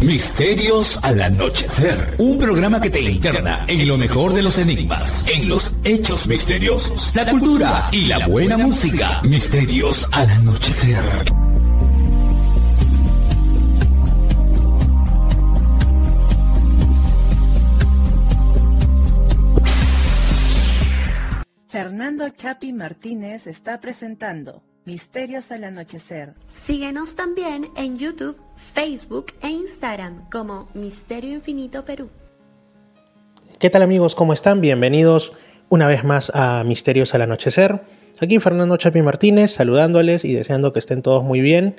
Misterios al anochecer. Un programa que te interna en lo mejor de los enigmas, en los hechos misteriosos, la cultura y la buena música. Misterios al anochecer. Fernando Chapi Martínez está presentando Misterios al Anochecer. Síguenos también en YouTube, Facebook e Instagram como Misterio Infinito Perú. ¿Qué tal amigos? ¿Cómo están? Bienvenidos una vez más a Misterios al Anochecer. Aquí Fernando Chapi Martínez saludándoles y deseando que estén todos muy bien.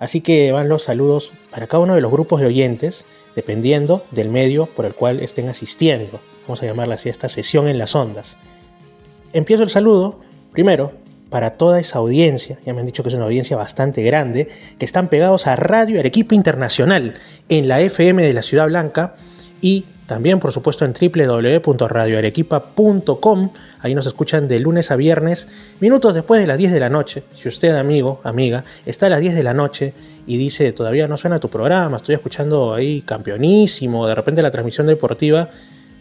Así que van los saludos para cada uno de los grupos de oyentes, dependiendo del medio por el cual estén asistiendo. Vamos a llamarla así esta sesión en las ondas. Empiezo el saludo primero para toda esa audiencia, ya me han dicho que es una audiencia bastante grande, que están pegados a Radio Arequipa Internacional en la FM de la Ciudad Blanca y también por supuesto en www.radioarequipa.com, ahí nos escuchan de lunes a viernes, minutos después de las 10 de la noche. Si usted, amigo, amiga, está a las 10 de la noche y dice, todavía no suena tu programa, estoy escuchando ahí campeonísimo, de repente la transmisión deportiva,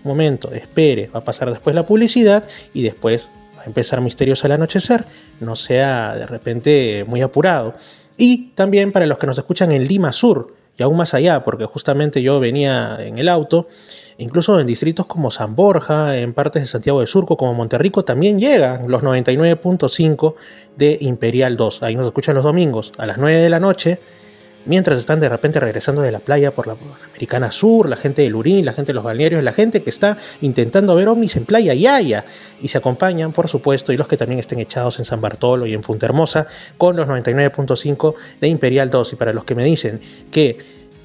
momento, espere, va a pasar después la publicidad y después a empezar Misterios al Anochecer, no sea de repente muy apurado. Y también para los que nos escuchan en Lima Sur y aún más allá, porque justamente yo venía en el auto, incluso en distritos como San Borja, en partes de Santiago de Surco, como Monterrico, también llegan los 99.5 de Imperial 2. Ahí nos escuchan los domingos a las 9 de la noche mientras están de repente regresando de la playa por la, Americana Sur, la gente del Urín, la gente de los balnearios, la gente que está intentando ver ovnis en Playa Yaya y se acompañan, por supuesto, y los que también estén echados en San Bartolo y en Punta Hermosa con los 99.5 de Imperial 2. Y para los que me dicen que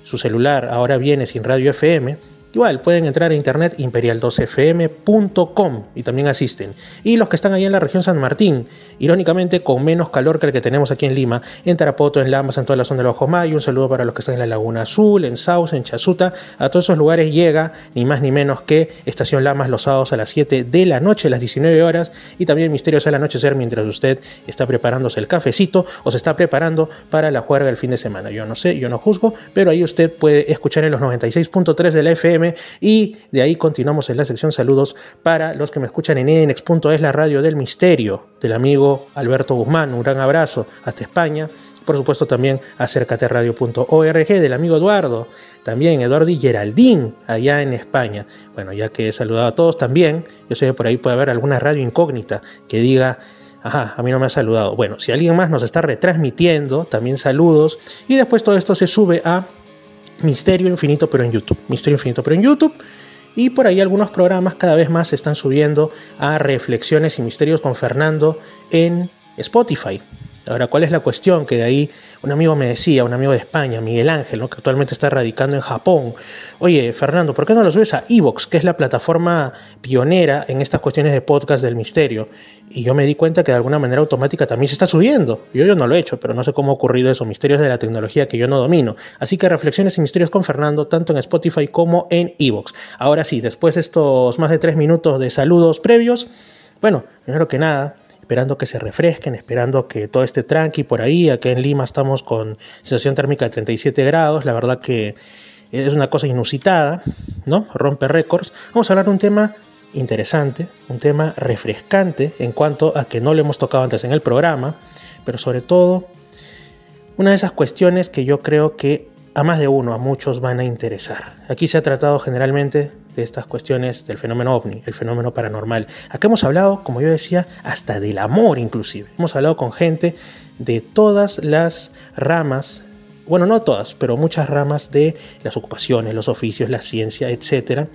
su celular ahora viene sin radio FM, Igual, pueden entrar a internet imperial2fm.com y también asisten. Y los que están ahí en la región San Martín, irónicamente con menos calor que el que tenemos aquí en Lima, en Tarapoto, en Lamas, en toda la zona del Bajo Mayo, un saludo para los que están en la Laguna Azul, en Sauce, en Chasuta, a todos esos lugares llega ni más ni menos que Estación Lamas los sábados a las 7 de la noche, las 19 horas, y también Misterios al anochecer mientras usted está preparándose el cafecito o se está preparando para la juerga del fin de semana. Yo no sé, yo no juzgo, pero ahí usted puede escuchar en los 96.3 de la FM y de ahí continuamos en la sección saludos para los que me escuchan en edenex.es, la radio del misterio del amigo Alberto Guzmán. Un gran abrazo hasta España. Por supuesto también acércateradio.org del amigo Eduardo, también Eduardo y Geraldín allá en España. Bueno, ya que he saludado a todos también, yo sé que por ahí puede haber alguna radio incógnita que diga Ajá, a mí no me ha saludado. Bueno, si alguien más nos está retransmitiendo, también saludos. Y después todo esto se sube a Misterio Infinito pero en YouTube. Misterio Infinito pero en YouTube. Y por ahí algunos programas cada vez más se están subiendo a Reflexiones y Misterios con Fernando en Spotify. Ahora, ¿cuál es la cuestión? Que de ahí un amigo me decía, un amigo de España, Miguel Ángel, que actualmente está radicando en Japón. Oye, Fernando, ¿por qué no lo subes a Evox, que es la plataforma pionera en estas cuestiones de podcast del misterio? Y yo me di cuenta que de alguna manera automática también se está subiendo. Yo, yo no lo he hecho, pero no sé cómo ha ocurrido eso, misterios de la tecnología que yo no domino. Así que reflexiones y misterios con Fernando, tanto en Spotify como en Evox. Ahora sí, después de estos más de tres minutos de saludos previos, bueno, primero que nada, esperando que se refresquen, esperando que todo esté tranqui por ahí. Aquí en Lima estamos con sensación térmica de 37 grados, la verdad que es una cosa inusitada, ¿no? Rompe récords. Vamos a hablar de un tema interesante, un tema refrescante en cuanto a que no lo hemos tocado antes en el programa, pero sobre todo una de esas cuestiones que yo creo que a más de uno, a muchos van a interesar. Aquí se ha tratado generalmente de estas cuestiones del fenómeno ovni, el fenómeno paranormal. Acá hemos hablado, como yo decía, hasta del amor inclusive. Hemos hablado con gente de todas las ramas, bueno, no todas, pero muchas ramas de las ocupaciones, los oficios, la ciencia, etc.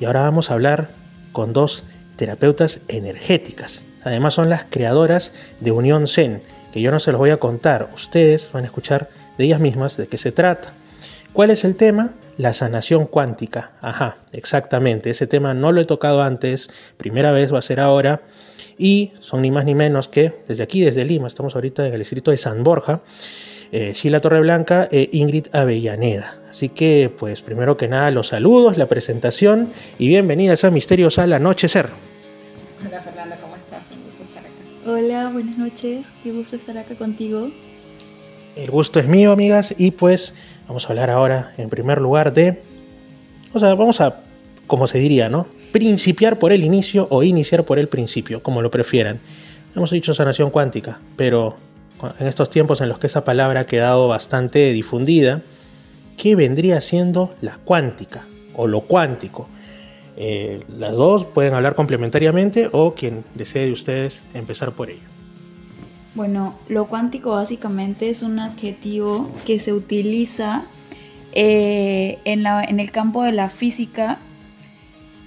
Y ahora vamos a hablar con dos terapeutas energéticas. Además son las creadoras de Unión Zen, que yo no se los voy a contar, ustedes van a escuchar de ellas mismas de qué se trata. ¿Cuál es el tema? La sanación cuántica. Ajá, exactamente. Ese tema no lo he tocado antes, primera vez va a ser ahora. Y son ni más ni menos que desde aquí, desde Lima, estamos ahorita en el distrito de San Borja, eh, Sheila Torreblanca e Ingrid Avellaneda. Así que, pues, primero que nada, los saludos, la presentación y bienvenidas a Misterios al Anochecer. Hola Fernanda, ¿cómo estás? Un gusto estar acá. Hola, buenas noches. Qué gusto estar acá contigo. El gusto es mío, amigas, y pues vamos a hablar ahora en primer lugar de... O sea, vamos a, como se diría, ¿no? Principiar por el inicio o iniciar por el principio, como lo prefieran. Hemos dicho sanación cuántica, pero en estos tiempos en los que esa palabra ha quedado bastante difundida, ¿qué vendría siendo la cuántica o lo cuántico? Eh, las dos pueden hablar complementariamente o quien desee de ustedes empezar por ello. Bueno, lo cuántico básicamente es un adjetivo que se utiliza eh, en, en, el campo de la física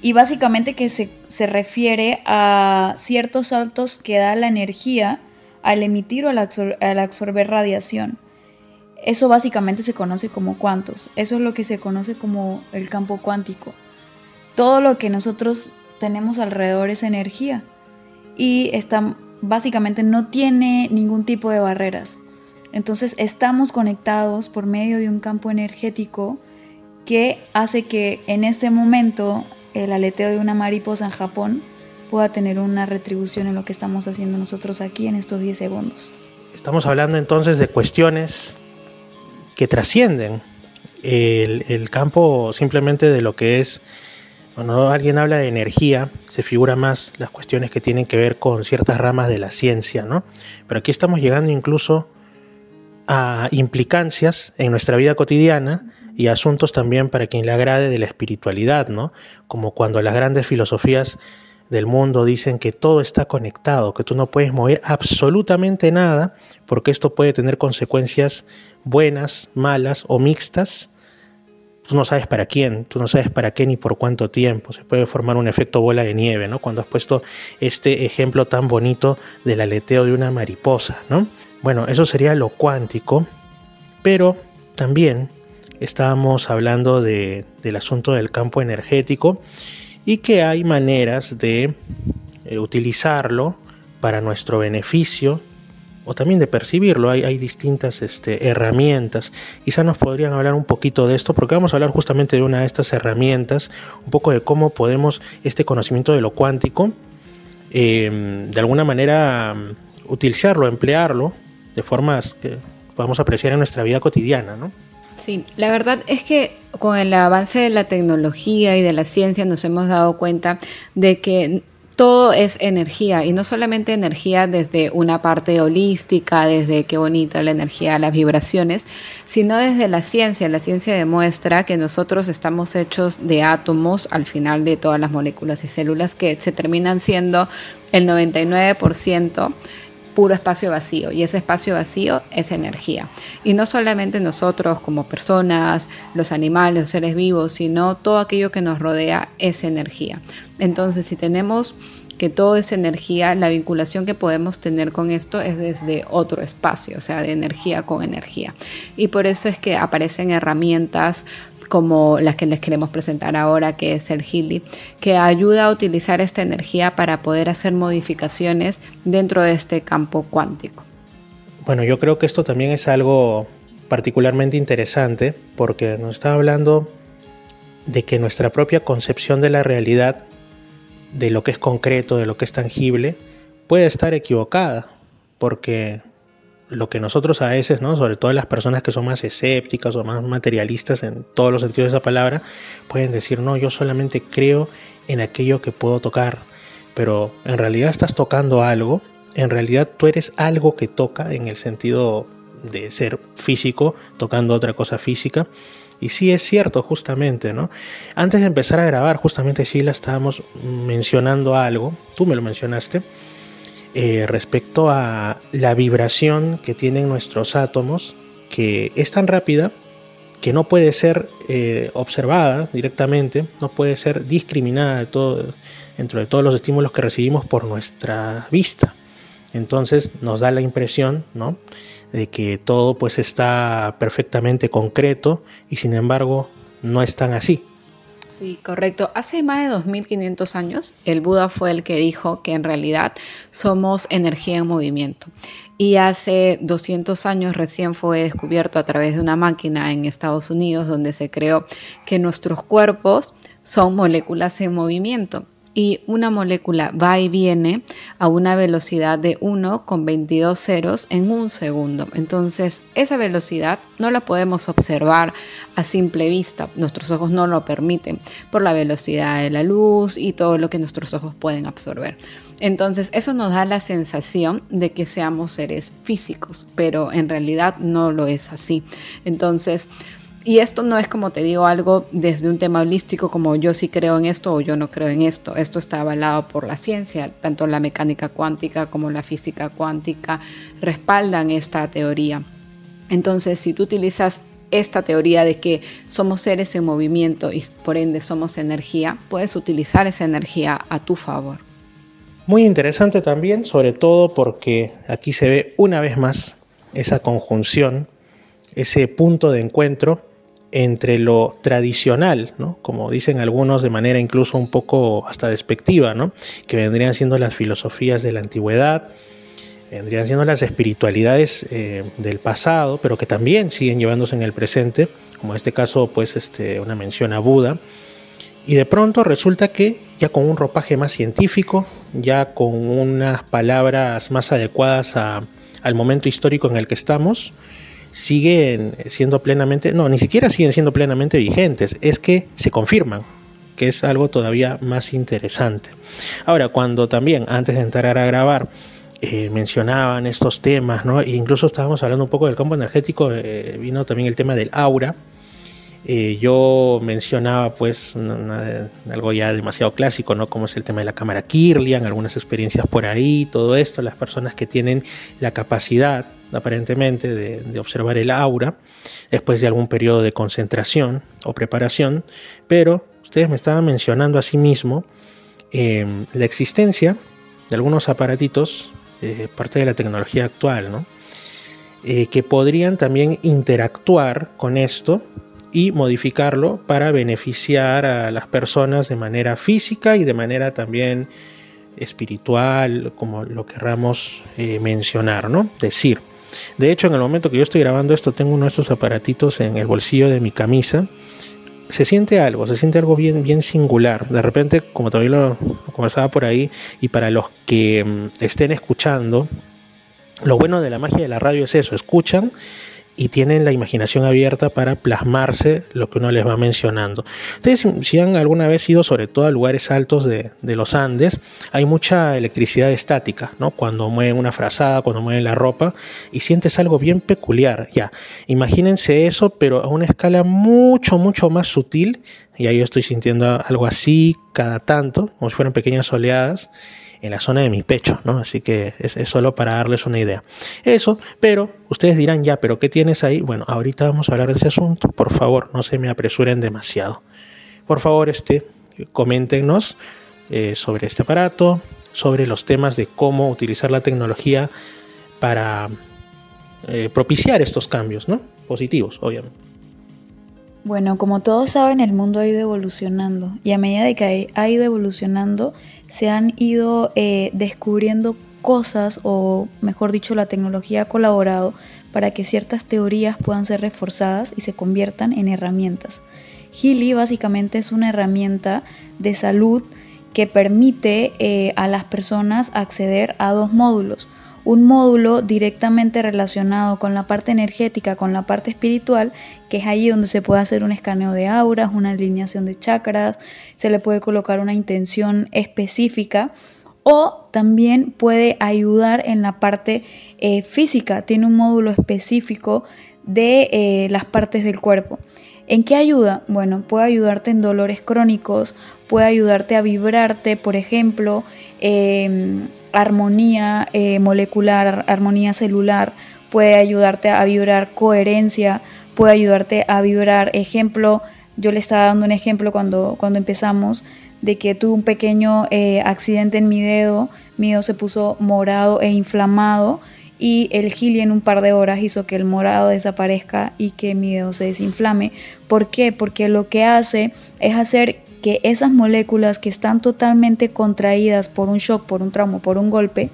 y básicamente que se, se, refiere a ciertos saltos que da la energía al emitir o al, al absorber radiación. Eso básicamente se conoce como cuantos. Eso es lo que se conoce como el campo cuántico. Todo lo que nosotros tenemos alrededor es energía y está básicamente no tiene ningún tipo de barreras. Entonces estamos conectados por medio de un campo energético que hace que en este momento el aleteo de una mariposa en Japón pueda tener una retribución en lo que estamos haciendo nosotros aquí en estos 10 segundos. Estamos hablando entonces de cuestiones que trascienden el, el campo simplemente de lo que es cuando alguien habla de energía, se figura más las cuestiones que tienen que ver con ciertas ramas de la ciencia, ¿no? Pero aquí estamos llegando incluso a implicancias en nuestra vida cotidiana y asuntos también para quien le agrade de la espiritualidad, ¿no? Como cuando las grandes filosofías del mundo dicen que todo está conectado, que tú no puedes mover absolutamente nada, porque esto puede tener consecuencias buenas, malas o mixtas tú no sabes para quién, tú no sabes para qué ni por cuánto tiempo. Se puede formar un efecto bola de nieve, ¿no? Cuando has puesto este ejemplo tan bonito del aleteo de una mariposa, ¿no? Bueno, eso sería lo cuántico, pero también estábamos hablando de, del asunto del campo energético y que hay maneras de eh, utilizarlo para nuestro beneficio o también de percibirlo. Hay, hay distintas este, herramientas. Quizá nos podrían hablar un poquito de esto, porque vamos a hablar justamente de una de estas herramientas, un poco de cómo podemos este conocimiento de lo cuántico, em, de alguna manera utilizarlo, emplearlo de formas que podamos apreciar en nuestra vida cotidiana, ¿no? Sí, la verdad es que con el avance de la tecnología y de la ciencia nos hemos dado cuenta de que todo es energía y no solamente energía desde una parte holística, desde qué bonita la energía, las vibraciones, sino desde la ciencia. La ciencia demuestra que nosotros estamos hechos de átomos al final de todas las moléculas y células que se terminan siendo el 99% puro espacio vacío y ese espacio vacío es energía. Y no solamente nosotros como personas, los animales, los seres vivos, sino todo aquello que nos rodea es energía. Entonces, si tenemos que todo es energía, la vinculación que podemos tener con esto es desde otro espacio, o sea, de energía con energía. Y por eso es que aparecen herramientas como las que les queremos presentar ahora, que es el Healy, que ayuda a utilizar esta energía para poder hacer modificaciones dentro de este campo cuántico. Bueno, yo creo que esto también es algo particularmente interesante porque nos está hablando de que nuestra propia concepción de la realidad de lo que es concreto, de lo que es tangible, puede estar equivocada, porque lo que nosotros a veces, ¿no? sobre todo las personas que son más escépticas o más materialistas en todos los sentidos de esa palabra, pueden decir, no, yo solamente creo en aquello que puedo tocar, pero en realidad estás tocando algo, en realidad tú eres algo que toca en el sentido de ser físico, tocando otra cosa física, y sí es cierto, justamente, ¿no? Antes de empezar a grabar, justamente Sheila, estábamos mencionando algo, tú me lo mencionaste, eh, respecto a la vibración que tienen nuestros átomos, que es tan rápida que no puede ser eh, observada directamente, no puede ser discriminada de todo, dentro de todos los estímulos que recibimos por nuestra vista. Entonces nos da la impresión, ¿no? de que todo pues está perfectamente concreto y sin embargo no es tan así. Sí, correcto. Hace más de 2500 años el Buda fue el que dijo que en realidad somos energía en movimiento. Y hace 200 años recién fue descubierto a través de una máquina en Estados Unidos donde se creó que nuestros cuerpos son moléculas en movimiento y una molécula va y viene a una velocidad de 1 con 22 ceros en un segundo. Entonces, esa velocidad no la podemos observar a simple vista. Nuestros ojos no lo permiten por la velocidad de la luz y todo lo que nuestros ojos pueden absorber. Entonces, eso nos da la sensación de que seamos seres físicos, pero en realidad no lo es así. Entonces, y esto no es como te digo algo desde un tema holístico como yo sí creo en esto o yo no creo en esto. Esto está avalado por la ciencia, tanto la mecánica cuántica como la física cuántica respaldan esta teoría. Entonces, si tú utilizas esta teoría de que somos seres en movimiento y por ende somos energía, puedes utilizar esa energía a tu favor. Muy interesante también, sobre todo porque aquí se ve una vez más esa conjunción, ese punto de encuentro entre lo tradicional, como dicen algunos de manera incluso un poco hasta despectiva, ¿no? que vendrían siendo las filosofías de la antigüedad, vendrían siendo las espiritualidades eh, del pasado, pero que también siguen llevándose en el presente, como en este caso, pues este, una mención a Buda, y de pronto resulta que ya con un ropaje más científico, ya con unas palabras más adecuadas al momento histórico en el que estamos, siguen siendo plenamente, no, ni siquiera siguen siendo plenamente vigentes, es que se confirman, que es algo todavía más interesante. Ahora, cuando también, antes de entrar a grabar, eh, mencionaban estos temas, ¿no? E incluso estábamos hablando un poco del campo energético, eh, vino también el tema del aura. Eh, yo mencionaba pues algo ya demasiado clásico, ¿no? Como es el tema de la cámara Kirlian, algunas experiencias por ahí, todo esto, las personas que tienen la capacidad aparentemente de, observar el aura después de algún periodo de concentración o preparación, pero ustedes me estaban mencionando asimismo eh, la existencia de algunos aparatitos, eh, parte de la tecnología actual, ¿no? Eh, que podrían también interactuar con esto y modificarlo para beneficiar a las personas de manera física y de manera también espiritual, como lo querramos mencionar, ¿no? Decir, de hecho, en el momento que yo estoy grabando esto, tengo uno de estos aparatitos en el bolsillo de mi camisa. Se siente algo, se siente algo bien, bien singular. De repente, como también lo conversaba por ahí, y para los que mm, estén escuchando, lo bueno de la magia de la radio es eso, escuchan y tienen la imaginación abierta para plasmarse lo que uno les va mencionando. Ustedes si han alguna vez ido sobre todo a lugares altos de, los Andes, hay mucha electricidad estática, ¿no? Cuando mueven una frazada, cuando mueven la ropa y sientes algo bien peculiar, ya. Imagínense eso, pero a una escala mucho, mucho más sutil, y ahí yo estoy sintiendo algo así cada tanto, como si fueran pequeñas oleadas en la zona de mi pecho, ¿no? Así que es, solo para darles una idea. Eso, pero ustedes dirán, ya, pero ¿qué tienes ahí? Bueno, ahorita vamos a hablar de ese asunto. Por favor, no se me apresuren demasiado. Por favor, este, coméntenos eh, sobre este aparato, sobre los temas de cómo utilizar la tecnología para eh, propiciar estos cambios, ¿no? Positivos, obviamente. Bueno, como todos saben, el mundo ha ido evolucionando y a medida que ha ido evolucionando, se han ido eh, descubriendo cosas o, mejor dicho, la tecnología ha colaborado para que ciertas teorías puedan ser reforzadas y se conviertan en herramientas. Healy básicamente es una herramienta de salud que permite eh, a las personas acceder a dos módulos un módulo directamente relacionado con la parte energética, con la parte espiritual, que es ahí donde se puede hacer un escaneo de auras, una alineación de chakras, se le puede colocar una intención específica o también puede ayudar en la parte eh, física, tiene un módulo específico de eh, las partes del cuerpo. ¿En qué ayuda? Bueno, puede ayudarte en dolores crónicos, puede ayudarte a vibrarte, por ejemplo, em, armonía eh, molecular, armonía celular, puede ayudarte a vibrar coherencia, puede ayudarte a vibrar, ejemplo, yo le estaba dando un ejemplo cuando, cuando empezamos, de que tuve un pequeño eh, accidente en mi dedo, mi dedo se puso morado e inflamado y el gili en un par de horas hizo que el morado desaparezca y que mi dedo se desinflame. ¿Por qué? Porque lo que hace es hacer que esas moléculas que están totalmente contraídas por un shock, por un trauma, por un golpe,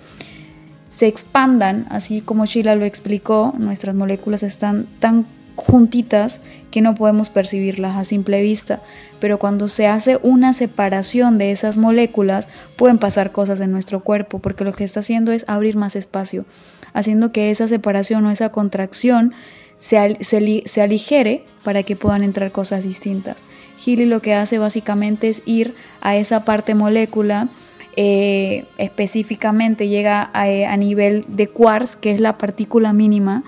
se expandan, así como Sheila lo explicó, nuestras moléculas están tan juntitas que no podemos percibirlas a simple vista, pero cuando se hace una separación de esas moléculas pueden pasar cosas en nuestro cuerpo, porque lo que está haciendo es abrir más espacio, haciendo que esa separación o esa contracción se, se, aligere para que puedan entrar cosas distintas. Healy lo que hace básicamente es ir a esa parte molécula, eh, específicamente llega a, a nivel de quarks, que es la partícula mínima,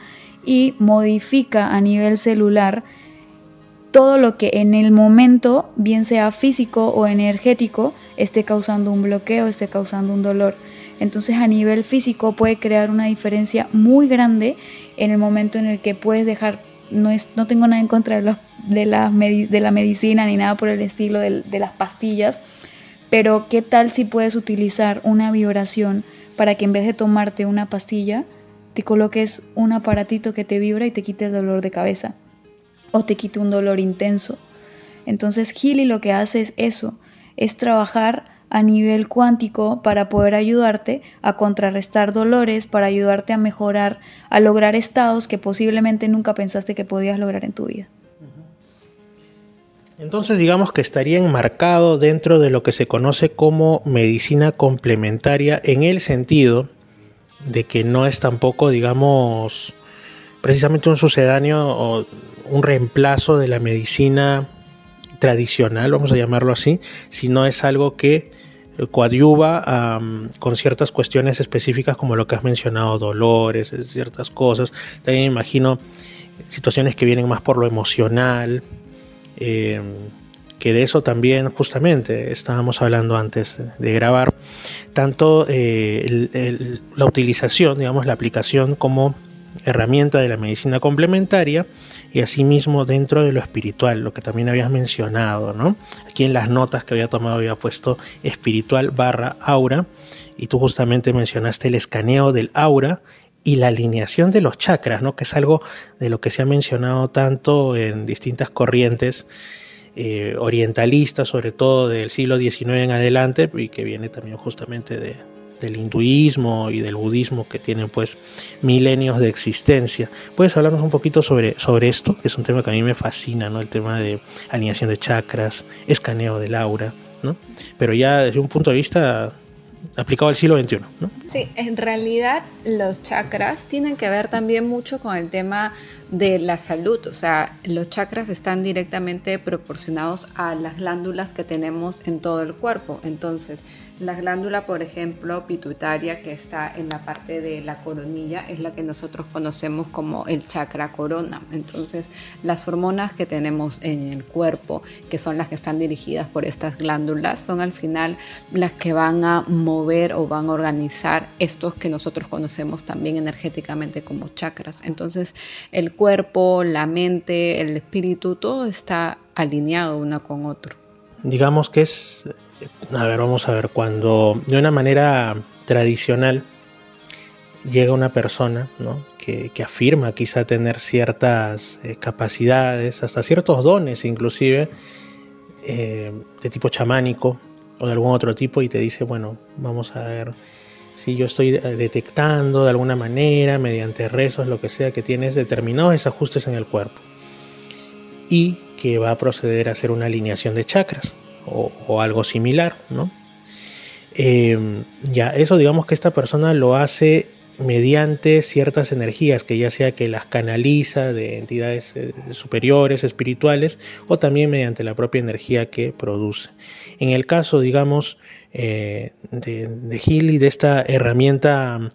y modifica a nivel celular todo lo que en el momento, bien sea físico o energético, esté causando un bloqueo, esté causando un dolor. Entonces a nivel físico puede crear una diferencia muy grande en el momento en el que puedes dejar, no, es, no tengo nada en contra de, la, de la medicina ni nada por el estilo de, de las pastillas, pero ¿qué tal si puedes utilizar una vibración para que en vez de tomarte una pastilla, te coloques un aparatito que te vibra y te quite el dolor de cabeza o te quite un dolor intenso. Entonces Healy lo que hace es eso, es trabajar a nivel cuántico para poder ayudarte a contrarrestar dolores, para ayudarte a mejorar, a lograr estados que posiblemente nunca pensaste que podías lograr en tu vida. Entonces digamos que estaría enmarcado dentro de lo que se conoce como medicina complementaria en el sentido de que no es tampoco, digamos, precisamente un sucedáneo o un reemplazo de la medicina tradicional, vamos a llamarlo así, sino es algo que coadyuva con ciertas cuestiones específicas como lo que has mencionado, dolores, ciertas cosas. También imagino situaciones que vienen más por lo emocional, eh, que de eso también justamente estábamos hablando antes de grabar, tanto eh, la utilización, digamos, la aplicación como herramienta de la medicina complementaria y asimismo dentro de lo espiritual, lo que también habías mencionado, ¿no? Aquí en las notas que había tomado había puesto espiritual barra aura y tú justamente mencionaste el escaneo del aura y la alineación de los chakras, ¿no? Que es algo de lo que se ha mencionado tanto en distintas corrientes eh, orientalistas, sobre todo del siglo XIX en adelante, y que viene también justamente de, del hinduismo y del budismo que tienen pues milenios de existencia. ¿Puedes hablarnos un poquito sobre, sobre esto? Es un tema que a mí me fascina, ¿no? El tema de alineación de chakras, escaneo del aura, ¿no? Pero ya desde un punto de vista aplicado al siglo XXI. ¿no? Sí, en realidad los chakras tienen que ver también mucho con el tema de la salud, o sea, los chakras están directamente proporcionados a las glándulas que tenemos en todo el cuerpo, entonces la glándula, por ejemplo, pituitaria, que está en la parte de la coronilla, es la que nosotros conocemos como el chakra corona. Entonces, las hormonas que tenemos en el cuerpo, que son las que están dirigidas por estas glándulas, son al final las que van a mover o van a organizar estos que nosotros conocemos también energéticamente como chakras. Entonces, el cuerpo, la mente, el espíritu, todo está alineado uno con otro. Digamos que es a ver, vamos a ver, cuando de una manera tradicional llega una persona que, afirma quizá tener ciertas eh, capacidades, hasta ciertos dones inclusive, eh, de tipo chamánico o de algún otro tipo y te dice, bueno, vamos a ver si yo estoy eh, detectando de alguna manera, mediante rezos, lo que sea, que tienes determinados desajustes en el cuerpo y que va a proceder a hacer una alineación de chakras o, algo similar, ¿no? Em, ya, eso digamos que esta persona lo hace mediante ciertas energías, que ya sea que las canaliza de entidades eh, superiores, espirituales, o también mediante la propia energía que produce. En el caso, digamos, eh, de, de y de esta herramienta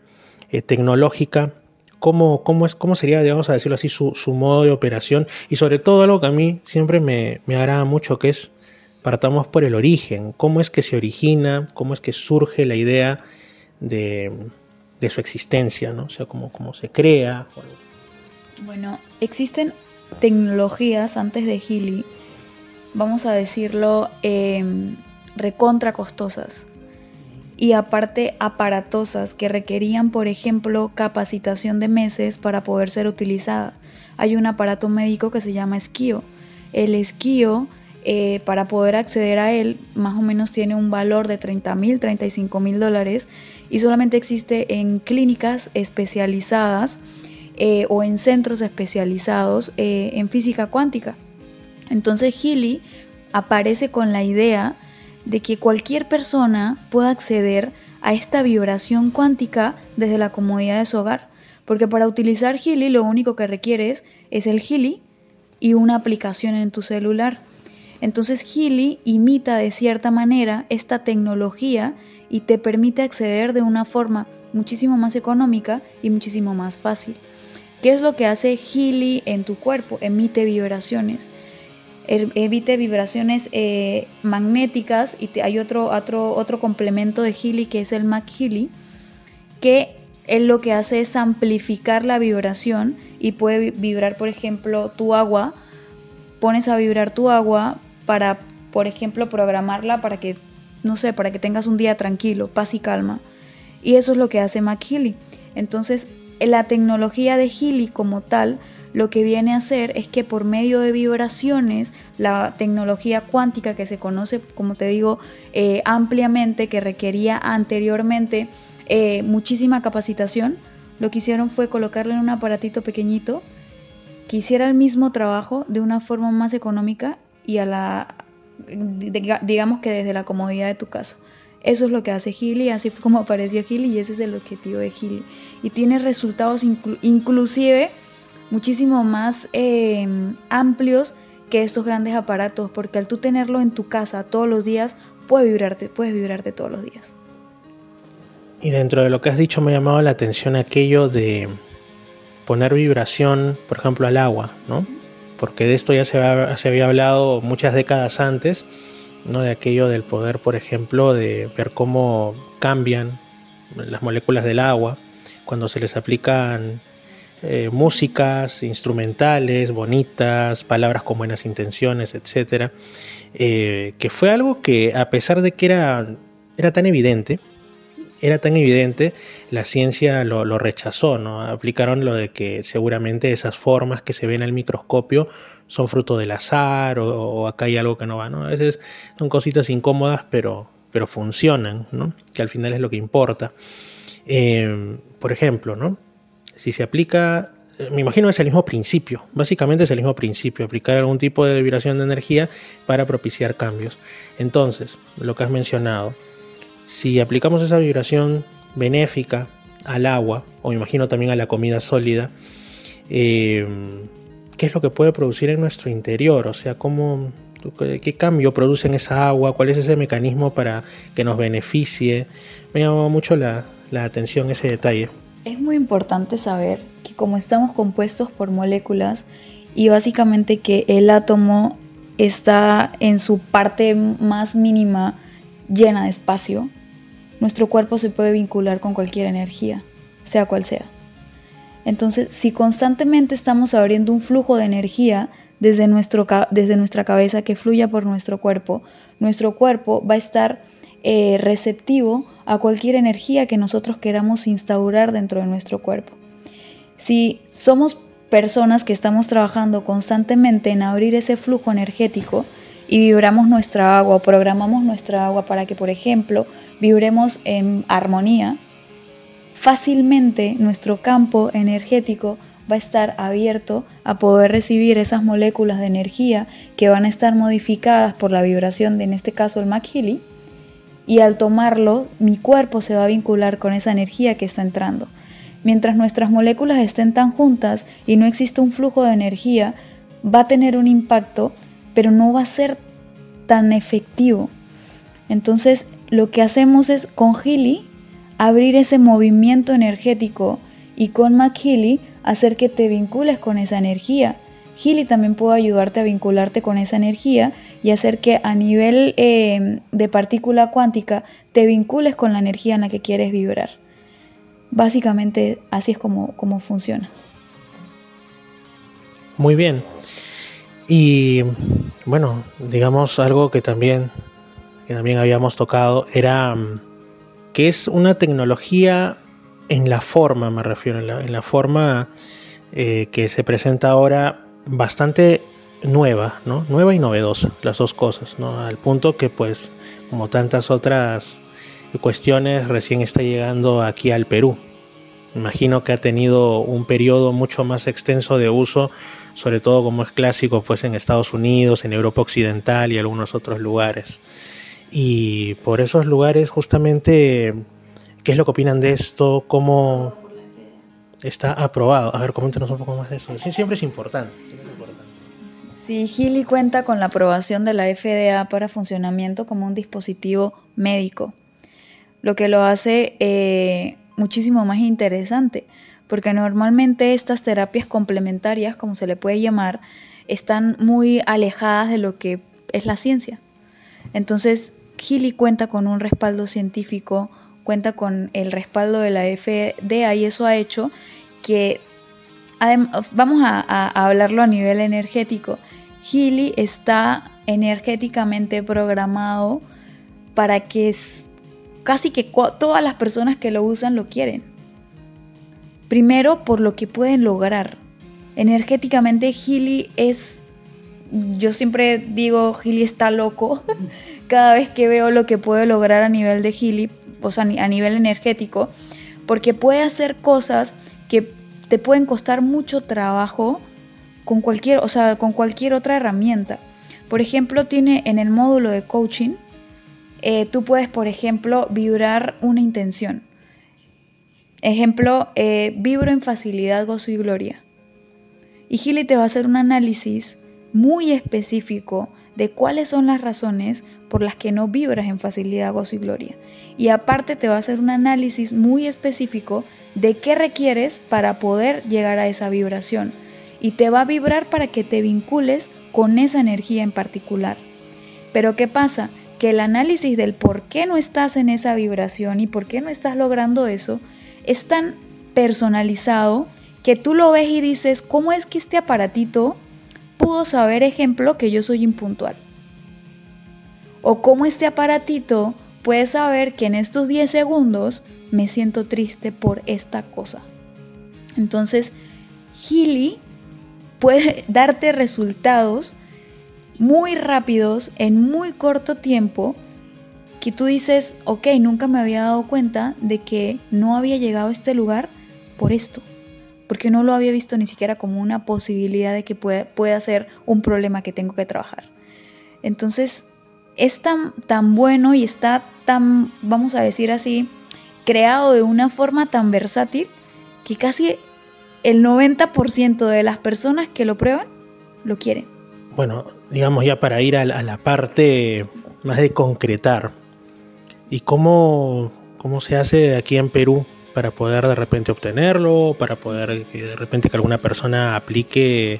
eh, tecnológica, ¿cómo, cómo, es, ¿cómo sería, digamos, a decirlo así, su, modo de operación? Y sobre todo algo que a mí siempre me, me agrada mucho, que es partamos por el origen, cómo es que se origina, cómo es que surge la idea de, su existencia, ¿no? O sea, cómo, cómo se crea. Bueno, existen tecnologías antes de Healy, vamos a decirlo, em, recontra costosas y aparte aparatosas que requerían, por ejemplo, capacitación de meses para poder ser utilizada. Hay un aparato médico que se llama esquío. El esquío eh, para poder acceder a él, más o menos tiene un valor de 30 mil, 35 mil dólares y solamente existe en clínicas especializadas eh, o en centros especializados eh, en física cuántica. Entonces Healy aparece con la idea de que cualquier persona pueda acceder a esta vibración cuántica desde la comodidad de su hogar. Porque para utilizar Healy lo único que requieres es el Healy y una aplicación en tu celular. Entonces Healy imita de cierta manera esta tecnología y te permite acceder de una forma muchísimo más económica y muchísimo más fácil. ¿Qué es lo que hace Healy en tu cuerpo? Emite vibraciones. Emite vibraciones eh, magnéticas y hay otro, otro, otro complemento de Healy que es el Mac Healy, que él lo que hace es amplificar la vibración y puede vibrar, por ejemplo, tu agua. Pones a vibrar tu agua para, por ejemplo, programarla para que, no sé, para que tengas un día tranquilo, paz y calma. Y eso es lo que hace Mac. Entonces, la tecnología de Healy como tal lo que viene a hacer es que por medio de vibraciones, la tecnología cuántica que se conoce, como te digo, eh, ampliamente, que requería anteriormente eh, muchísima capacitación, lo que hicieron fue colocarle en un aparatito pequeñito que hiciera el mismo trabajo de una forma más económica y a la, digamos que desde la comodidad de tu casa. Eso es lo que hace Healy, así fue como apareció Healy y ese es el objetivo de Healy. Y tiene resultados inclusive muchísimo más eh, amplios que estos grandes aparatos, porque al tú tenerlo en tu casa todos los días, puedes vibrarte, puedes vibrarte todos los días. Y dentro de lo que has dicho me ha llamado la atención aquello de poner vibración, por ejemplo, al agua, ¿no? Porque de esto ya se, había hablado muchas décadas antes, ¿no? De aquello del poder, por ejemplo, de ver cómo cambian las moléculas del agua cuando se les aplican eh, músicas instrumentales, bonitas, palabras con buenas intenciones, etcétera, eh, que fue algo que a pesar de que era, era tan evidente, era tan evidente, la ciencia lo, rechazó, ¿no? Aplicaron lo de que seguramente esas formas que se ven al microscopio son fruto del azar o, acá hay algo que no va, ¿no? A veces son cositas incómodas, pero, pero funcionan, ¿no? Que al final es lo que importa. Eh, por ejemplo, ¿no? si se aplica, me imagino es el mismo principio, básicamente es el mismo principio, aplicar algún tipo de vibración de energía para propiciar cambios. Entonces, lo que has mencionado, si aplicamos esa vibración benéfica al agua, o me imagino también a la comida sólida, eh, ¿qué es lo que puede producir en nuestro interior? O sea, ¿cómo, ¿qué cambio produce en esa agua? ¿Cuál es ese mecanismo para que nos beneficie? Me llamó mucho la atención ese detalle. Es muy importante saber que como estamos compuestos por moléculas y básicamente que el átomo está en su parte más mínima llena de espacio, nuestro cuerpo se puede vincular con cualquier energía, sea cual sea. Entonces, si constantemente estamos abriendo un flujo de energía desde, nuestro, desde nuestra cabeza que fluya por nuestro cuerpo, nuestro cuerpo va a estar eh, receptivo a cualquier energía que nosotros queramos instaurar dentro de nuestro cuerpo. Si somos personas que estamos trabajando constantemente en abrir ese flujo energético y vibramos nuestra agua programamos nuestra agua para que, por ejemplo, vibremos en armonía, fácilmente nuestro campo energético va a estar abierto a poder recibir esas moléculas de energía que van a estar modificadas por la vibración de, en este caso, el McHealy, y al tomarlo mi cuerpo se va a vincular con esa energía que está entrando. Mientras nuestras moléculas estén tan juntas y no existe un flujo de energía, va a tener un impacto, pero no va a ser tan efectivo. Entonces, lo que hacemos es con Healy abrir ese movimiento energético y con McHealy hacer que te vincules con esa energía. Healy también puede ayudarte a vincularte con esa energía y hacer que a nivel eh, de partícula cuántica te vincules con la energía en la que quieres vibrar. Básicamente así es como, como funciona. Muy bien. Y bueno, digamos algo que también, que también habíamos tocado era mm, que es una tecnología en la forma, me refiero, en la, forma eh, que se presenta ahora bastante nueva, ¿no? Nueva y novedosa, las dos cosas, ¿no? Al punto que pues como tantas otras cuestiones recién está llegando aquí al Perú. imagino que ha tenido un periodo mucho más extenso de uso, sobre todo como es clásico pues en Estados Unidos, en Europa Occidental y algunos otros lugares. Y por esos lugares justamente, ¿qué es lo que opinan de esto? ¿Cómo está aprobado? A ver, coméntanos un poco más de eso. Sí, siempre es importante. Sí, Gili cuenta con la aprobación de la FDA para funcionamiento como un dispositivo médico, lo que lo hace eh, muchísimo más interesante, porque normalmente estas terapias complementarias, como se le puede llamar, están muy alejadas de lo que es la ciencia. Entonces, Gili cuenta con un respaldo científico, cuenta con el respaldo de la FDA y eso ha hecho que, vamos a, hablarlo a nivel energético, Gili está energéticamente programado para que casi que todas las personas que lo usan lo quieren. Primero por lo que pueden lograr. Energéticamente Gili es, yo siempre digo, Gili está loco. Cada vez que veo lo que puede lograr a nivel de Gili, o sea, a nivel energético, porque puede hacer cosas que te pueden costar mucho trabajo con cualquier, o sea, con cualquier otra herramienta. Por ejemplo, tiene en el módulo de coaching, eh, tú puedes, por ejemplo, vibrar una intención. Ejemplo, eh, vibro en facilidad, gozo y gloria. Y Gili te va a hacer un análisis muy específico de cuáles son las razones por las que no vibras en facilidad, gozo y gloria. Y aparte te va a hacer un análisis muy específico de qué requieres para poder llegar a esa vibración. Y te va a vibrar para que te vincules con esa energía en particular. Pero ¿qué pasa? Que el análisis del por qué no estás en esa vibración y por qué no estás logrando eso es tan personalizado que tú lo ves y dices, ¿cómo es que este aparatito pudo saber, ejemplo, que yo soy impuntual? O cómo este aparatito puede saber que en estos 10 segundos me siento triste por esta cosa. Entonces, Healy puede darte resultados muy rápidos en muy corto tiempo que tú dices, ok, nunca me había dado cuenta de que no había llegado a este lugar por esto porque no lo había visto ni siquiera como una posibilidad de que pueda, ser un problema que tengo que trabajar. Entonces, es tan, tan bueno y está tan, vamos a decir así, creado de una forma tan versátil que casi el 90% de las personas que lo prueban lo quieren. Bueno, digamos ya para ir a la, parte más de concretar. ¿Y cómo, cómo se hace aquí en Perú para poder de repente obtenerlo, para poder de repente que alguna persona aplique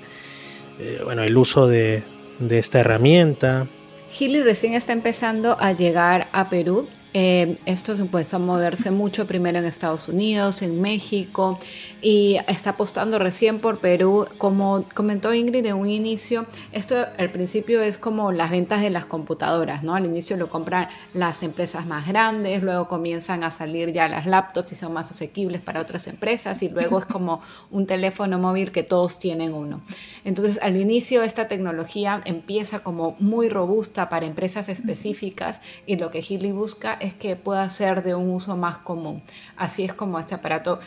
eh, bueno, el uso de, de esta herramienta. Gili recién está empezando a llegar a Perú eh, esto empezó a moverse mucho primero en Estados Unidos, en México y está apostando recién por Perú. Como comentó Ingrid en un inicio, esto al principio es como las ventas de las computadoras, ¿no? Al inicio lo compran las empresas más grandes, luego comienzan a salir ya las laptops y son más asequibles para otras empresas y luego es como un teléfono móvil que todos tienen uno. Entonces al inicio esta tecnología empieza como muy robusta para empresas específicas y lo que Healy busca es que pueda ser de un uso más común. Así es como este aparato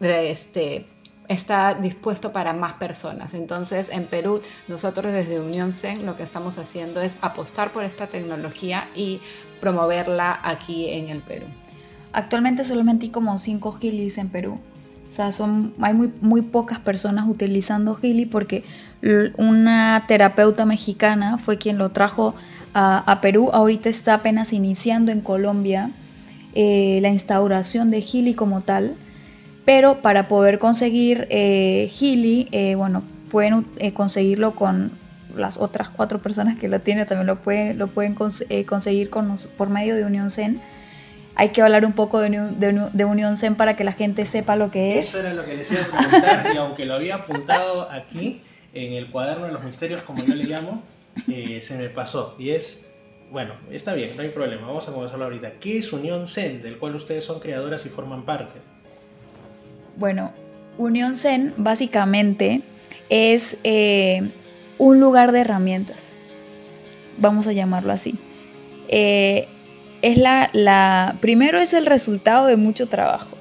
este, está dispuesto para más personas. Entonces, en Perú, nosotros desde Unión CEN lo que estamos haciendo es apostar por esta tecnología y promoverla aquí en el Perú. Actualmente solamente hay como 5 gilis en Perú. O sea, son, hay muy, muy pocas personas utilizando Gili porque una terapeuta mexicana fue quien lo trajo a, Perú. Ahorita está apenas iniciando en Colombia eh, la instauración de Gili como tal. Pero para poder conseguir eh, Gili, eh, bueno, pueden eh, conseguirlo con las otras cuatro personas que lo tienen, también lo pueden, lo pueden conseguir con por medio de Unión Zen hay que hablar un poco de, de, Unión Zen para que la gente sepa lo que es. Eso era lo que les iba a preguntar y aunque lo había apuntado aquí en el cuaderno de los misterios, como yo le llamo, eh, se me pasó. Y es, bueno, está bien, no hay problema, vamos a comenzarlo ahorita. ¿Qué es Unión Zen, del cual ustedes son creadoras y forman parte? Bueno, Unión Zen básicamente es eh, un lugar de herramientas, vamos a llamarlo así. Eh, es la, la, primero es el resultado de mucho trabajo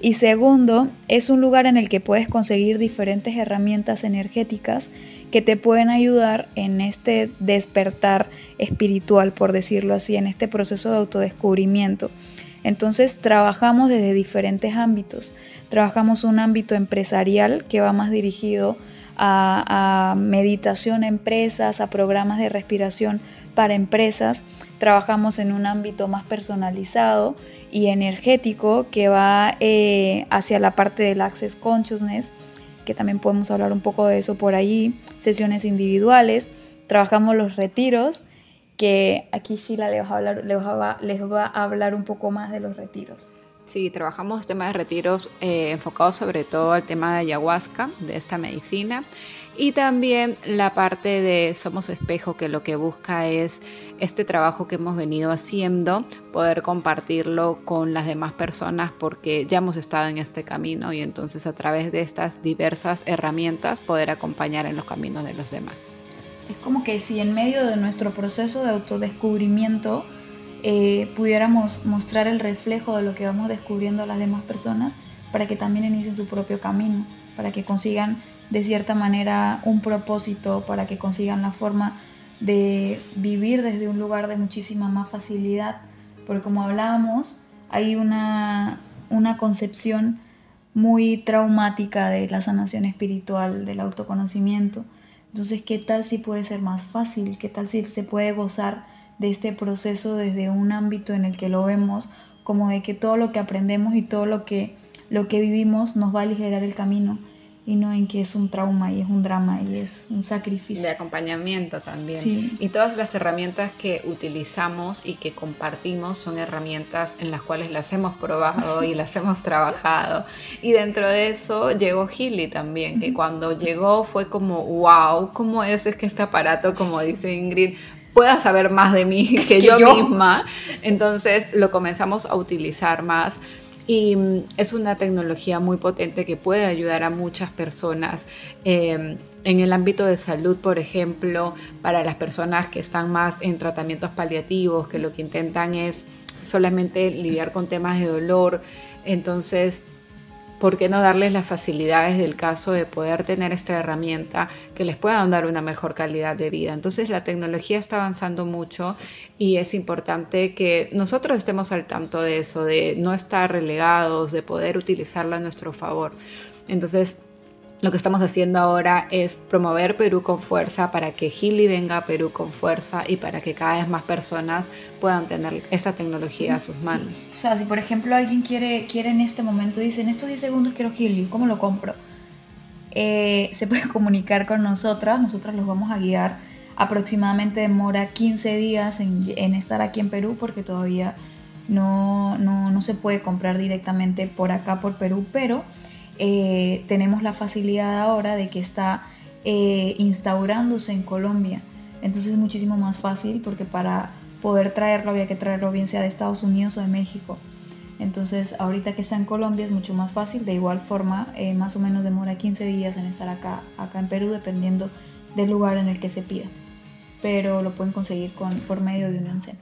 Y segundo, es un lugar en el que puedes conseguir diferentes herramientas energéticas que te pueden ayudar en este despertar espiritual, por decirlo así, en este proceso de autodescubrimiento. Entonces trabajamos desde diferentes ámbitos. Trabajamos un ámbito empresarial que va más dirigido a, meditación a empresas, a programas de respiración para empresas. Trabajamos en un ámbito más personalizado y energético que va eh, hacia la parte del Access Consciousness, que también podemos hablar un poco de eso por ahí, sesiones individuales. Trabajamos los retiros, que aquí Sheila les va a hablar, les va a hablar un poco más de los retiros. Sí, trabajamos temas de retiros eh, enfocados sobre todo al tema de ayahuasca, de esta medicina, y también la parte de Somos Espejo, que lo que busca es este trabajo que hemos venido haciendo, poder compartirlo con las demás personas porque ya hemos estado en este camino y entonces a través de estas diversas herramientas poder acompañar en los caminos de los demás. Es como que si en medio de nuestro proceso de autodescubrimiento, eh, pudiéramos mostrar el reflejo de lo que vamos descubriendo a las demás personas para que también inicien su propio camino, para que consigan de cierta manera un propósito, para que consigan la forma de vivir desde un lugar de muchísima más facilidad, porque como hablábamos, hay una, una concepción muy traumática de la sanación espiritual, del autoconocimiento. Entonces, ¿qué tal si puede ser más fácil? ¿Qué tal si se puede gozar de este proceso desde un ámbito en el que lo vemos como de que todo lo que aprendemos y todo lo que, lo que vivimos nos va a aligerar el camino y no en que es un trauma y es un drama y es un sacrificio. De acompañamiento también. Y todas las herramientas que utilizamos y que compartimos son herramientas en las cuales las hemos probado y las hemos trabajado. Y dentro de eso llegó Gilly también, que cuando llegó fue como, wow, ¿cómo es, es que este aparato, como dice Ingrid, pueda saber más de mí que, yo, misma. Entonces lo comenzamos a utilizar más y mm, es una tecnología muy potente que puede ayudar a muchas personas em, en el ámbito de salud, por ejemplo, para las personas que están más en tratamientos paliativos, que lo que intentan es solamente lidiar con temas de dolor. Entonces, ¿por qué no darles las facilidades del caso de poder tener esta herramienta que les pueda dar una mejor calidad de vida? Entonces la tecnología está avanzando mucho y es importante que nosotros estemos al tanto de eso, de no estar relegados, de poder utilizarla a nuestro favor. Entonces, lo que estamos haciendo ahora es promover Perú con fuerza para que Gili venga a Perú con fuerza y para que cada vez más personas puedan tener esta tecnología a sus manos. O sea, si por ejemplo alguien quiere, quiere en este momento, dice, en estos 10 segundos quiero Gili, ¿cómo lo compro? Eh, se puede comunicar con nosotras, nosotras los vamos a guiar. Aproximadamente demora 15 días en, en estar aquí en Perú porque todavía no, no, no se puede comprar directamente por acá, por Perú, pero eh, tenemos la facilidad ahora de que está eh, instaurándose en Colombia. Entonces es muchísimo más fácil porque para poder traerlo había que traerlo bien sea de Estados Unidos o de México. Entonces ahorita que está en Colombia es mucho más fácil. De igual forma, eh, más o menos demora 15 días en estar acá, acá en Perú dependiendo del lugar en el que se pida. Pero lo pueden conseguir con, por medio de Unión Seno.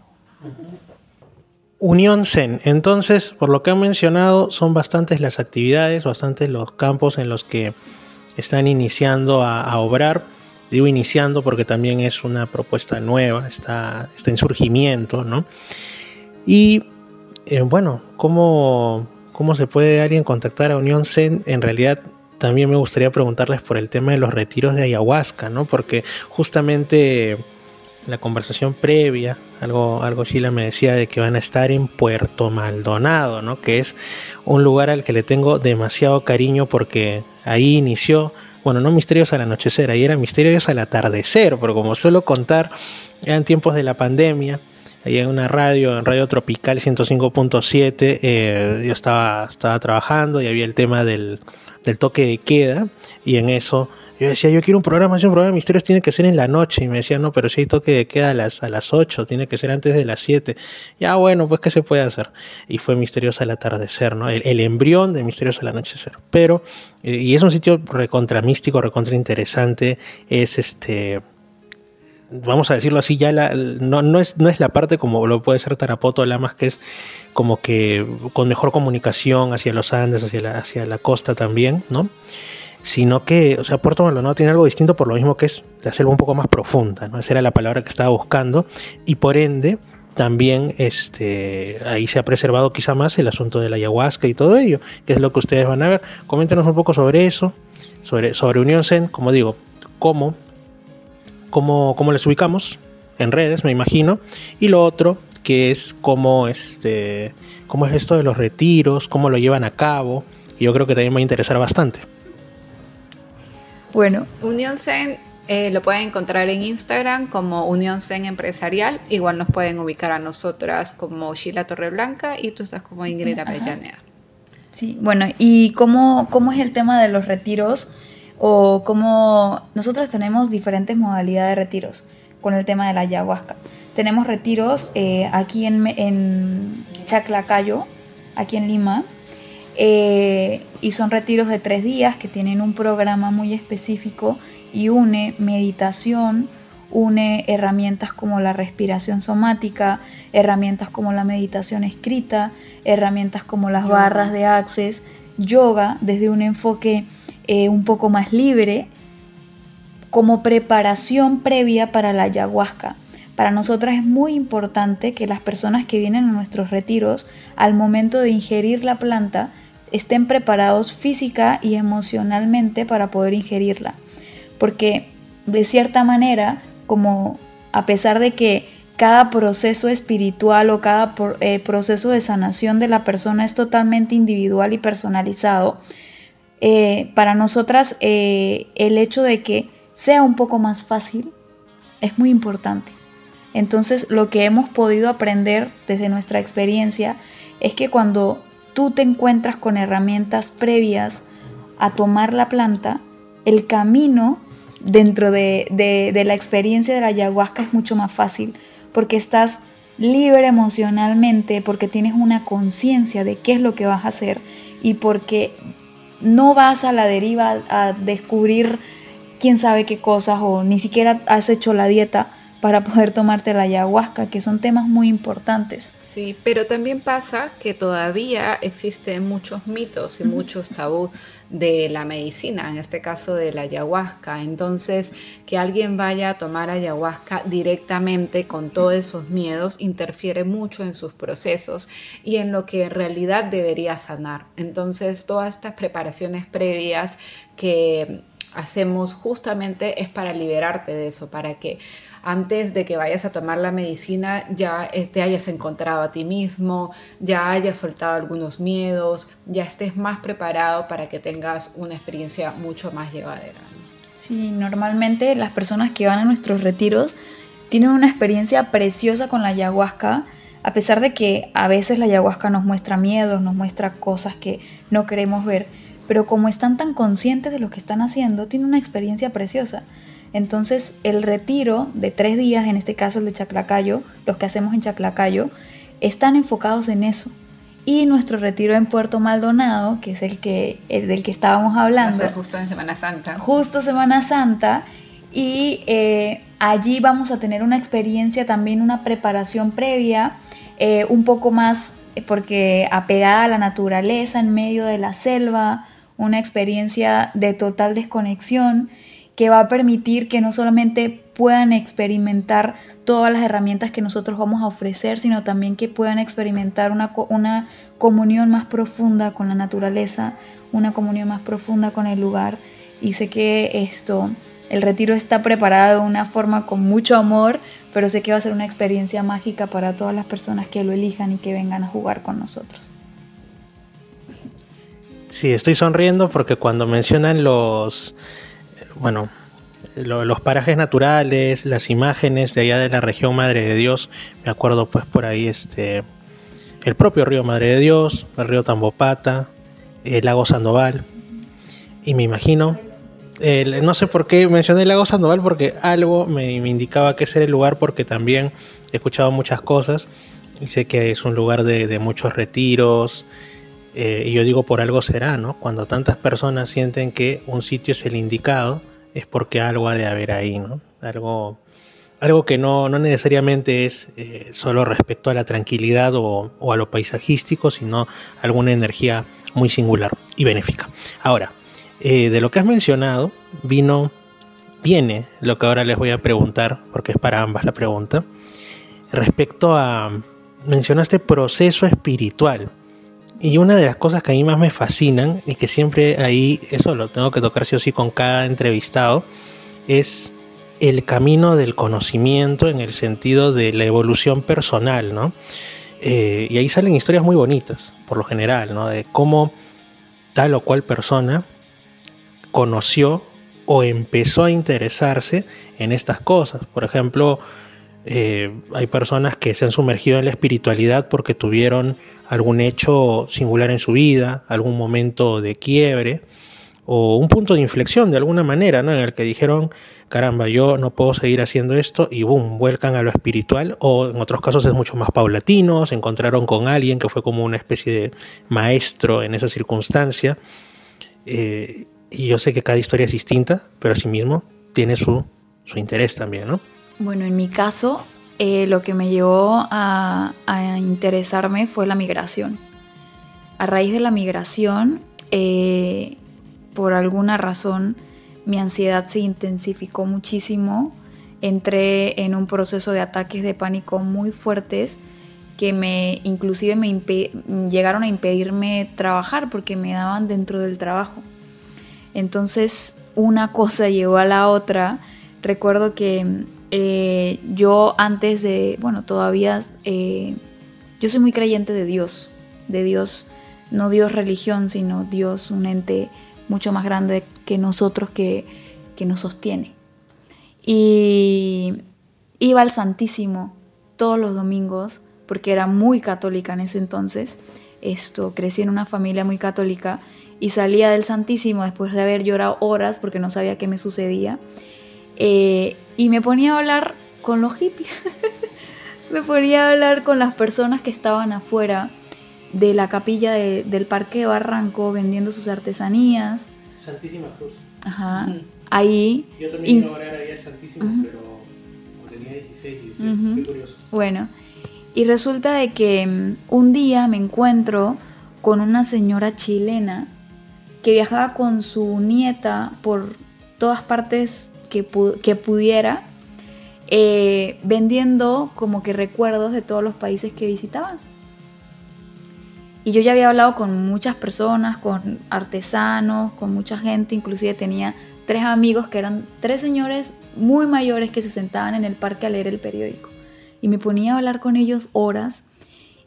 Unión Zen. Entonces, por lo que han mencionado, son bastantes las actividades, bastantes los campos en los que están iniciando a, obrar. Digo iniciando porque también es una propuesta nueva, está, en surgimiento, ¿no? Y eh, bueno, ¿cómo, ¿cómo se puede alguien contactar a Unión Zen? En realidad también me gustaría preguntarles por el tema de los retiros de ayahuasca, ¿no? Porque justamente la conversación previa, algo, algo Sheila me decía de que van a estar en Puerto Maldonado, ¿no? Que es un lugar al que le tengo demasiado cariño porque ahí inició, bueno, no Misterios al Anochecer, ahí era Misterios al Atardecer, pero como suelo contar, eran tiempos de la pandemia, ahí en una radio, en Radio Tropical 105.7, eh, yo estaba, estaba trabajando y había el tema del, del toque de queda y en eso yo decía, yo quiero un programa, un programa de misterios tiene que ser en la noche. Y me decía, no, pero si hay toque de queda a las, a las 8, tiene que ser antes de las 7. Ya, bueno, pues, ¿qué se puede hacer? Y fue Misterioso al atardecer, ¿no? El, embrión de Misterioso al anochecer. Pero, eh, y es un sitio recontra místico, recontra interesante. Es este vamos a decirlo así, ya la, no, no, es, no es la parte como lo puede ser Tarapoto Lamas, que es como que con mejor comunicación hacia los Andes, hacia la, hacia la costa también, ¿no? Sino que, o sea, Puerto Maldonado tiene algo distinto por lo mismo que es la selva un poco más profunda, ¿no? Esa era la palabra que estaba buscando, y por ende, también este, ahí se ha preservado quizá más el asunto de la ayahuasca y todo ello, que es lo que ustedes van a ver. Coméntenos un poco sobre eso, sobre, sobre Unión Zen, como digo, cómo, cómo, cómo les ubicamos en redes, me imagino, y lo otro que es cómo, este, cómo es esto de los retiros, cómo lo llevan a cabo, y yo creo que también va a interesar bastante. Bueno, Unión Zen eh, lo pueden encontrar en Instagram como Unión Zen Empresarial. Igual nos pueden ubicar a nosotras como Sheila Torreblanca y tú estás como Ingrid Avellaneda. Sí, bueno, ¿y cómo, cómo es el tema de los retiros? O cómo nosotros tenemos diferentes modalidades de retiros con el tema de la ayahuasca. Tenemos retiros eh, aquí en, en Chaclacayo, aquí en Lima, eh, y son retiros de tres días que tienen un programa muy específico y une meditación, une herramientas como la respiración somática, herramientas como la meditación escrita, herramientas como las barras de access, yoga desde un enfoque eh, un poco más libre, como preparación previa para la ayahuasca. Para nosotras es muy importante que las personas que vienen a nuestros retiros, al momento de ingerir la planta, estén preparados física y emocionalmente para poder ingerirla porque de cierta manera, como a pesar de que cada proceso espiritual o cada eh, proceso de sanación de la persona es totalmente individual y personalizado, eh, para nosotras eh, el hecho de que sea un poco más fácil es muy importante. Entonces lo que hemos podido aprender desde nuestra experiencia es que cuando tú te encuentras con herramientas previas a tomar la planta, el camino dentro de, la experiencia de la ayahuasca es mucho más fácil porque estás libre emocionalmente, porque tienes una conciencia de qué es lo que vas a hacer y porque no vas a la deriva a descubrir quién sabe qué cosas o ni siquiera has hecho la dieta para poder tomarte la ayahuasca, que son temas muy importantes. Sí, pero también pasa que todavía existen muchos mitos y muchos tabú de la medicina, en este caso de la ayahuasca. Entonces, que alguien vaya a tomar ayahuasca directamente con todos esos miedos interfiere mucho en sus procesos y en lo que en realidad debería sanar. Entonces, todas estas preparaciones previas que hacemos justamente es para liberarte de eso, para que antes de que vayas a tomar la medicina ya eh, te hayas encontrado a ti mismo, ya hayas soltado algunos miedos, ya estés más preparado para que tengas una experiencia mucho más llevadera. Sí, normalmente las personas que van a nuestros retiros tienen una experiencia preciosa con la ayahuasca, a pesar de que a veces la ayahuasca nos muestra miedos, nos muestra cosas que no queremos ver, pero como están tan conscientes de lo que están haciendo, tienen una experiencia preciosa. Entonces el retiro de tres días, en este caso el de Chaclacayo, los que hacemos en Chaclacayo, están enfocados en eso. Y nuestro retiro en Puerto Maldonado, que es el que el del que estábamos hablando. justo en Semana Santa. Justo Semana Santa. Y eh, allí vamos a tener una experiencia, también una preparación previa, eh, un poco más, eh, porque apegada a la naturaleza en medio de la selva, una experiencia de total desconexión que va a permitir que no solamente puedan experimentar todas las herramientas que nosotros vamos a ofrecer, sino también que puedan experimentar una, una comunión más profunda con la naturaleza, una comunión más profunda con el lugar. Y sé que esto, el retiro está preparado de una forma con mucho amor, pero sé que va a ser una experiencia mágica para todas las personas que lo elijan y que vengan a jugar con nosotros. Sí, estoy sonriendo porque cuando mencionan los bueno, los parajes naturales, las imágenes de allá de la región Madre de Dios, me acuerdo pues por ahí este el propio río Madre de Dios, el río Tambopata, el lago Sandoval, y me imagino, no sé por qué mencioné el lago Sandoval porque algo me, indicaba que ese era el lugar porque también he escuchado muchas cosas. Y sé que es un lugar de, muchos retiros, eh, y yo digo por algo será, ¿no? Cuando tantas personas sienten que un sitio es el indicado, es porque algo ha de haber ahí, ¿no? Algo, algo que no, no necesariamente es eh, solo respecto a la tranquilidad o, o, a lo paisajístico, sino alguna energía muy singular y benéfica. Ahora, eh, de lo que has mencionado, vino, viene lo que ahora les voy a preguntar, porque es para ambas la pregunta, respecto a, mencionaste proceso espiritual. Y una de las cosas que a mí más me fascinan y que siempre ahí, eso lo tengo que tocar sí o sí con cada entrevistado, es el camino del conocimiento en el sentido de la evolución personal, ¿no? Eh, y ahí salen historias muy bonitas, por lo general, ¿no? De cómo tal o cual persona conoció o empezó a interesarse en estas cosas. Por ejemplo, eh, hay personas que se han sumergido en la espiritualidad porque tuvieron algún hecho singular en su vida, algún momento de quiebre o un punto de inflexión de alguna manera, ¿no? En el que dijeron, caramba, yo no puedo seguir haciendo esto y boom, vuelcan a lo espiritual o en otros casos es mucho más paulatino, se encontraron con alguien que fue como una especie de maestro en esa circunstancia. Eh, y yo sé que cada historia es distinta, pero asimismo tiene su, su interés también, ¿no? Bueno, en mi caso, eh, lo que me llevó a, interesarme fue la migración. A raíz de la migración, eh, por alguna razón, mi ansiedad se intensificó muchísimo. Entré en un proceso de ataques de pánico muy fuertes que me inclusive me llegaron a impedirme trabajar porque me daban dentro del trabajo. Entonces una cosa llevó a la otra. Recuerdo que eh, yo antes de, bueno, todavía, eh, yo soy muy creyente de Dios, de Dios, no Dios religión, sino Dios, un ente mucho más grande que nosotros que, que nos sostiene. Y iba al Santísimo todos los domingos, porque era muy católica en ese entonces. Esto, crecí en una familia muy católica y salía del Santísimo después de haber llorado horas porque no sabía qué me sucedía. Eh, y me ponía a hablar con los hippies. me ponía a hablar con las personas que estaban afuera de la capilla de, del Parque de Barranco vendiendo sus artesanías. Santísima Cruz. Ajá. Ahí. Yo también iba a orar ahí al Santísimo, uh -huh. pero tenía 16, 16 uh -huh. qué curioso. Bueno, y resulta de que um, un día me encuentro con una señora chilena que viajaba con su nieta por todas partes que, pu que pudiera, eh, vendiendo como que recuerdos de todos los países que visitaban. Y yo ya había hablado con muchas personas, con artesanos, con mucha gente, inclusive tenía tres amigos que eran tres señores muy mayores que se sentaban en el parque a leer el periódico. Y me ponía a hablar con ellos horas.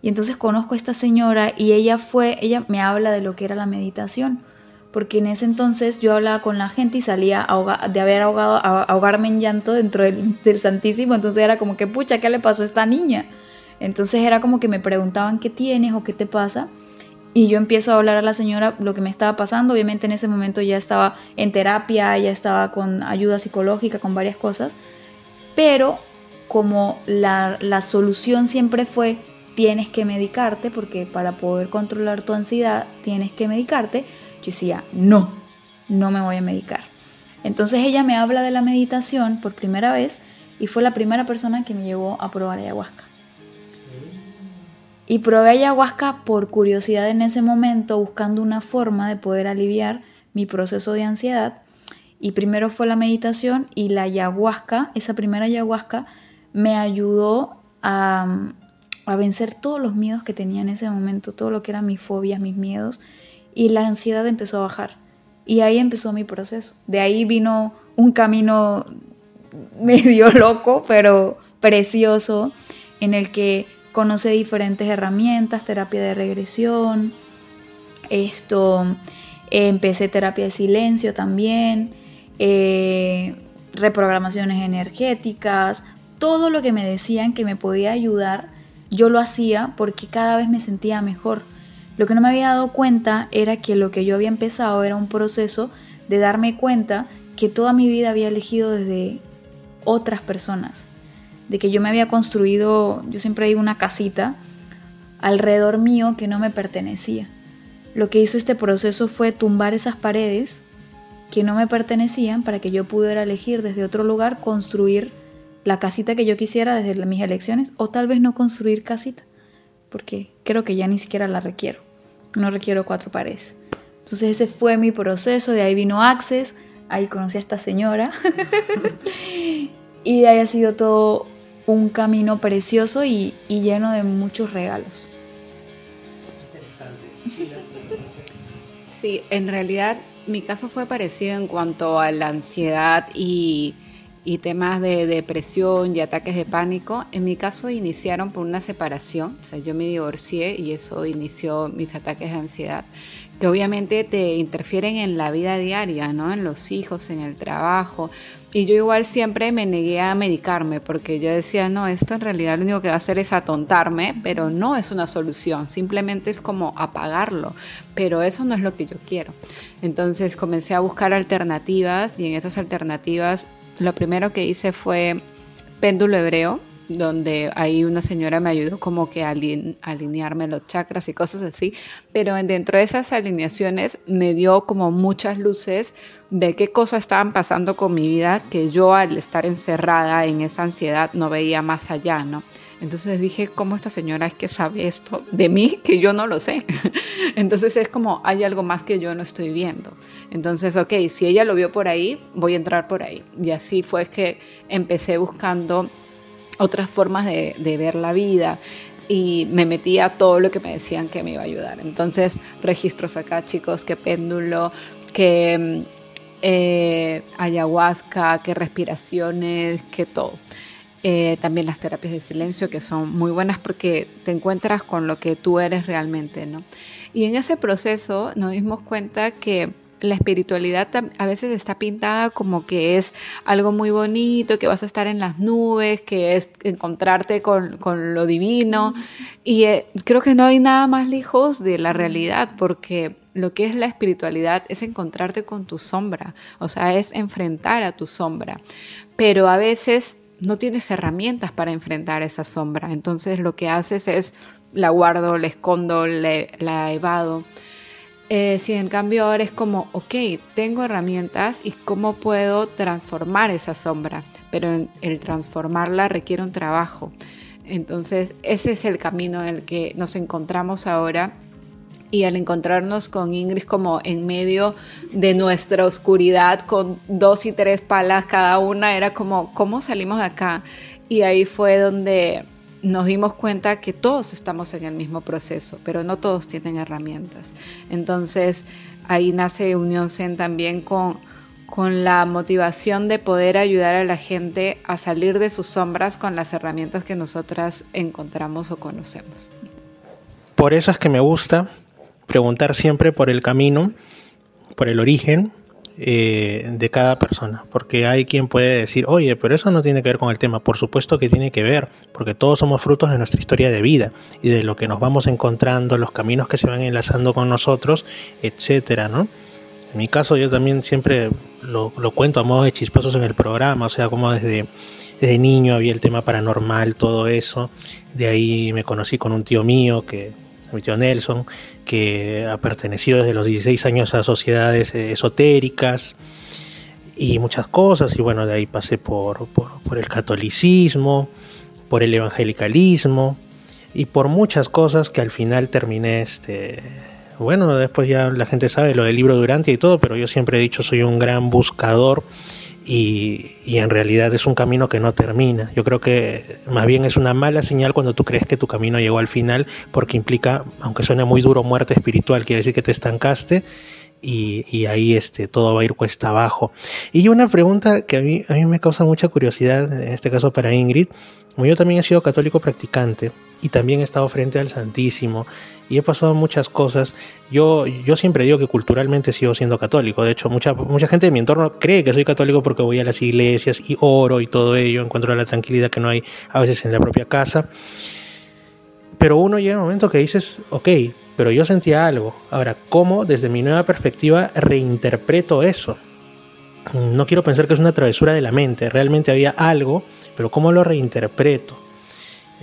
Y entonces conozco a esta señora y ella fue, ella me habla de lo que era la meditación porque en ese entonces yo hablaba con la gente y salía de haber ahogado, a, ahogarme en llanto dentro del, del, Santísimo, entonces era como que, pucha, ¿qué le pasó a esta niña? Entonces era como que me preguntaban qué tienes o qué te pasa. Y yo empiezo a hablar a la señora lo que me estaba pasando. Obviamente en ese momento ya estaba en terapia, ya estaba con ayuda psicológica, con varias cosas. Pero como la, la solución siempre fue tienes que medicarte, porque para poder controlar tu ansiedad tienes que medicarte, yo decía, no, no me voy a medicar. Entonces ella me habla de la meditación por primera vez y fue la primera persona que me llevó a probar ayahuasca. Y probé ayahuasca por curiosidad en ese momento, buscando una forma de poder aliviar mi proceso de ansiedad. Y primero fue la meditación y la ayahuasca, esa primera ayahuasca, me ayudó a, a vencer todos los miedos que tenía en ese momento, todo lo que eran mis fobias, mis miedos y la ansiedad empezó a bajar. Y ahí empezó mi proceso. De ahí vino un camino medio loco, pero precioso, en el que conocí diferentes herramientas, terapia de regresión, esto, empecé terapia de silencio también, eh, reprogramaciones energéticas, todo lo que me decían que me podía ayudar, yo lo hacía porque cada vez me sentía mejor lo que no me había dado cuenta era que lo que yo había empezado era un proceso de darme cuenta que toda mi vida había elegido desde otras personas, de que yo me había construido, yo siempre digo una casita alrededor mío que no me pertenecía. Lo que hizo este proceso fue tumbar esas paredes que no me pertenecían para que yo pudiera elegir desde otro lugar construir la casita que yo quisiera desde mis elecciones o tal vez no construir casita, porque creo que ya ni siquiera la requiero. No requiero cuatro paredes. Entonces ese fue mi proceso, de ahí vino Access, ahí conocí a esta señora y de ahí ha sido todo un camino precioso y, y lleno de muchos regalos. Sí, en realidad mi caso fue parecido en cuanto a la ansiedad y, y temas de depresión y ataques de pánico. En mi caso iniciaron por una separación, o sea, yo me divorcié y eso inició mis ataques de ansiedad, que obviamente te interfieren en la vida diaria, ¿no? En los hijos, en el trabajo. Y yo igual siempre me negué a medicarme porque yo decía, no, esto en realidad lo único que va a hacer es atontarme, pero no es una solución, simplemente es como apagarlo, pero eso no es lo que yo quiero. Entonces comencé a buscar alternativas y en esas alternativas lo primero que hice fue péndulo hebreo, donde ahí una señora me ayudó como que a alinearme los chakras y cosas así, pero dentro de esas alineaciones me dio como muchas luces de qué cosas estaban pasando con mi vida que yo al estar encerrada en esa ansiedad no veía más allá, ¿no? Entonces dije, ¿cómo esta señora es que sabe esto de mí que yo no lo sé? Entonces es como, hay algo más que yo no estoy viendo. Entonces, ok, si ella lo vio por ahí, voy a entrar por ahí. Y así fue que empecé buscando otras formas de, ver la vida y me metí a todo lo que me decían que me iba a ayudar. Entonces, registros acá, chicos, que péndulo, que mm, eh, ayahuasca, que respiraciones, que todo. Eh, también las terapias de silencio que son muy buenas porque te encuentras con lo que tú eres realmente, ¿no? Y en ese proceso nos dimos cuenta que la espiritualidad a veces está pintada como que es algo muy bonito, que vas a estar en las nubes, que es encontrarte con, lo divino. Y eh, creo que no hay nada más lejos de la realidad, porque lo que es la espiritualidad es encontrarte con tu sombra, o sea, es enfrentar a tu sombra. Pero a veces no tienes herramientas para enfrentar esa sombra. Entonces lo que haces es la guardo, la escondo, la evado. Eh, si en cambio ahora es como, ok, tengo herramientas y cómo puedo transformar esa sombra, pero el transformarla requiere un trabajo. Entonces ese es el camino en el que nos encontramos ahora y al encontrarnos con Ingrid como en medio de nuestra oscuridad con dos y tres palas cada una, era como, ¿cómo salimos de acá? Y ahí fue donde nos dimos cuenta que todos estamos en el mismo proceso, pero no todos tienen herramientas. Entonces ahí nace Unión Zen también con, con la motivación de poder ayudar a la gente a salir de sus sombras con las herramientas que nosotras encontramos o conocemos. Por eso es que me gusta preguntar siempre por el camino, por el origen, eh, de cada persona, porque hay quien puede decir, oye, pero eso no tiene que ver con el tema, por supuesto que tiene que ver, porque todos somos frutos de nuestra historia de vida y de lo que nos vamos encontrando, los caminos que se van enlazando con nosotros, etcétera, ¿no? En mi caso yo también siempre lo, cuento a modo de chisposos en el programa, o sea, como desde, desde niño había el tema paranormal, todo eso, de ahí me conocí con un tío mío que mi tío Nelson, que ha pertenecido desde los 16 años a sociedades eh, esotéricas y muchas cosas, y bueno, de ahí pasé por, por, el catolicismo, por el evangelicalismo y por muchas cosas que al final terminé este bueno después ya la gente sabe lo del libro Durante y todo pero yo siempre he dicho soy un gran buscador y, en realidad es un camino que no termina. Yo creo que más bien es una mala señal cuando tú crees que tu camino llegó al final, porque implica, aunque suene muy duro, muerte espiritual, quiere decir que te estancaste y, ahí este, todo va a ir cuesta abajo. Y una pregunta que a mí, a mí me causa mucha curiosidad, en este caso para Ingrid, como yo también he sido católico practicante y también he estado frente al Santísimo y he pasado muchas cosas. Yo, yo siempre digo que culturalmente sigo siendo católico. De hecho, mucha, mucha gente de mi entorno cree que soy católico porque voy a las iglesias y oro y todo ello. Encuentro la tranquilidad que no hay a veces en la propia casa. Pero uno llega un momento que dices, ok, pero yo sentía algo. Ahora, ¿cómo desde mi nueva perspectiva reinterpreto eso? No quiero pensar que es una travesura de la mente. Realmente había algo, pero ¿cómo lo reinterpreto?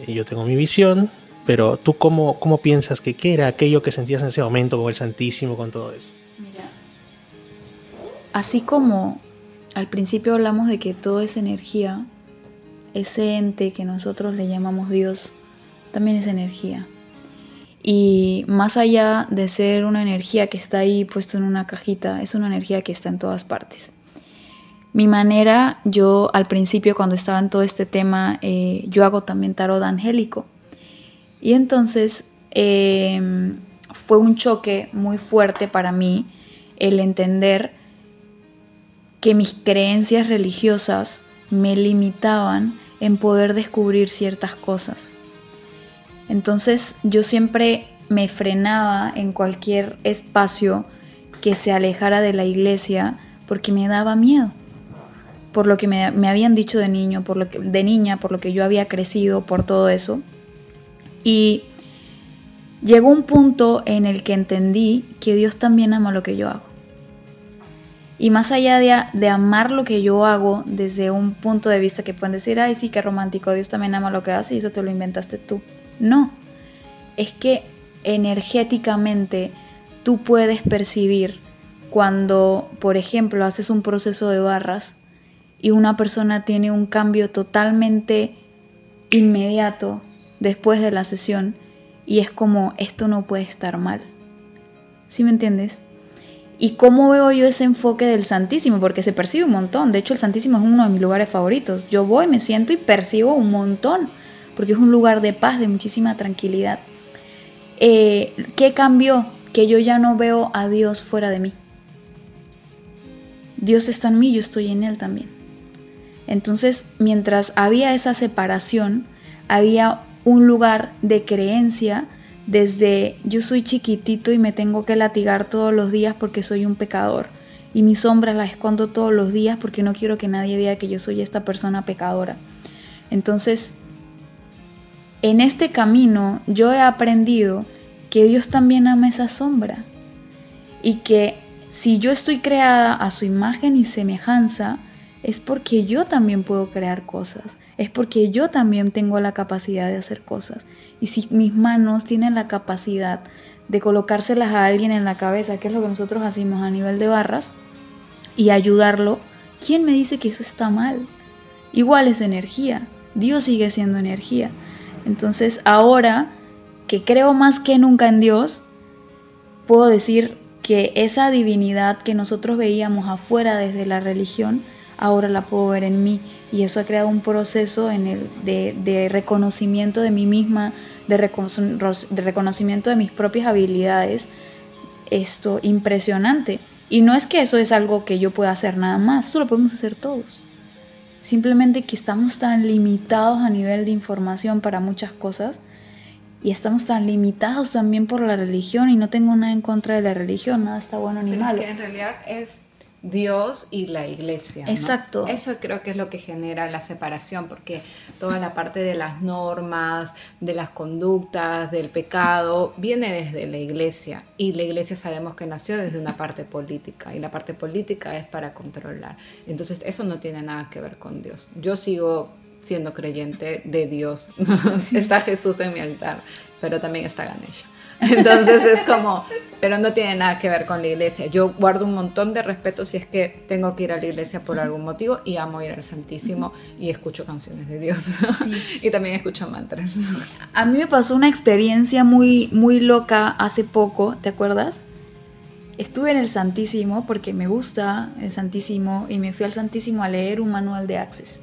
Yo tengo mi visión, pero tú cómo, cómo piensas que qué era aquello que sentías en ese momento con el Santísimo, con todo eso. Mira, así como al principio hablamos de que todo es energía, ese ente que nosotros le llamamos Dios, también es energía. Y más allá de ser una energía que está ahí puesto en una cajita, es una energía que está en todas partes. Mi manera, yo al principio cuando estaba en todo este tema, eh, yo hago también tarot angélico. Y entonces em, fue un choque muy fuerte para mí el entender que mis creencias religiosas me limitaban en poder descubrir ciertas cosas. Entonces yo siempre me frenaba en cualquier espacio que se alejara de la iglesia porque me daba miedo. Por lo que me, habían dicho de niño, por lo que, de niña, por lo que yo había crecido, por todo eso. Y llegó un punto en el que entendí que Dios también ama lo que yo hago. Y más allá de, de, amar lo que yo hago desde un punto de vista que pueden decir, ay, sí, qué romántico, Dios también ama lo que hace y eso te lo inventaste tú. No, es que energéticamente tú puedes percibir cuando, por ejemplo, haces un proceso de barras y una persona tiene un cambio totalmente inmediato después de la sesión y es como, esto no puede estar mal. ¿Sí me entiendes? ¿Y cómo veo yo ese enfoque del Santísimo? Porque se percibe un montón. De hecho, el Santísimo es uno de mis lugares favoritos. Yo voy, me siento y percibo un montón porque es un lugar de paz, de muchísima tranquilidad. Eh, ¿Qué cambió? Que yo ya no veo a Dios fuera de mí. Dios está en mí, yo estoy en Él también. Entonces, mientras había esa separación, había un lugar de creencia desde yo soy chiquitito y me tengo que latigar todos los días porque soy un pecador. Y mis sombras las escondo todos los días porque no quiero que nadie vea que yo soy esta persona pecadora. Entonces, en este camino yo he aprendido que Dios también ama esa sombra y que si yo estoy creada a su imagen y semejanza, es porque yo también puedo crear cosas, es porque yo también tengo la capacidad de hacer cosas. Y si mis manos tienen la capacidad de colocárselas a alguien en la cabeza, que es lo que nosotros hacemos a nivel de barras, y ayudarlo, ¿quién me dice que eso está mal? Igual es energía, Dios sigue siendo energía. Entonces ahora que creo más que nunca en Dios, puedo decir que esa divinidad que nosotros veíamos afuera desde la religión, ahora la puedo ver en mí. Y eso ha creado un proceso en el, de, reconocimiento de mí misma, de, de reconocimiento de mis propias habilidades. Esto impresionante. Y no es que eso es algo que yo pueda hacer nada más, eso lo podemos hacer todos. Simplemente que estamos tan limitados a nivel de información para muchas cosas y estamos tan limitados también por la religión y no tengo nada en contra de la religión, nada está bueno ni malo. que en realidad es Dios y la iglesia. Exacto. Eso creo que es lo que genera la separación, porque toda la parte de las normas, de las conductas, del pecado, viene desde la iglesia. Y la iglesia sabemos que nació desde una parte política, y la parte política es para controlar. Entonces eso no tiene nada que ver con Dios. Yo sigo siendo creyente de Dios. está Jesús en mi altar, pero también está Ganesha. Entonces es como, pero no tiene nada que ver con la iglesia. Yo guardo un montón de respeto si es que tengo que ir a la iglesia por algún motivo y amo ir al Santísimo y escucho canciones de Dios. y también escucho mantras. A mí me pasó una experiencia muy, muy loca hace poco, ¿te acuerdas? Estuve en el Santísimo porque me gusta el Santísimo y me fui al Santísimo a leer un manual de Access.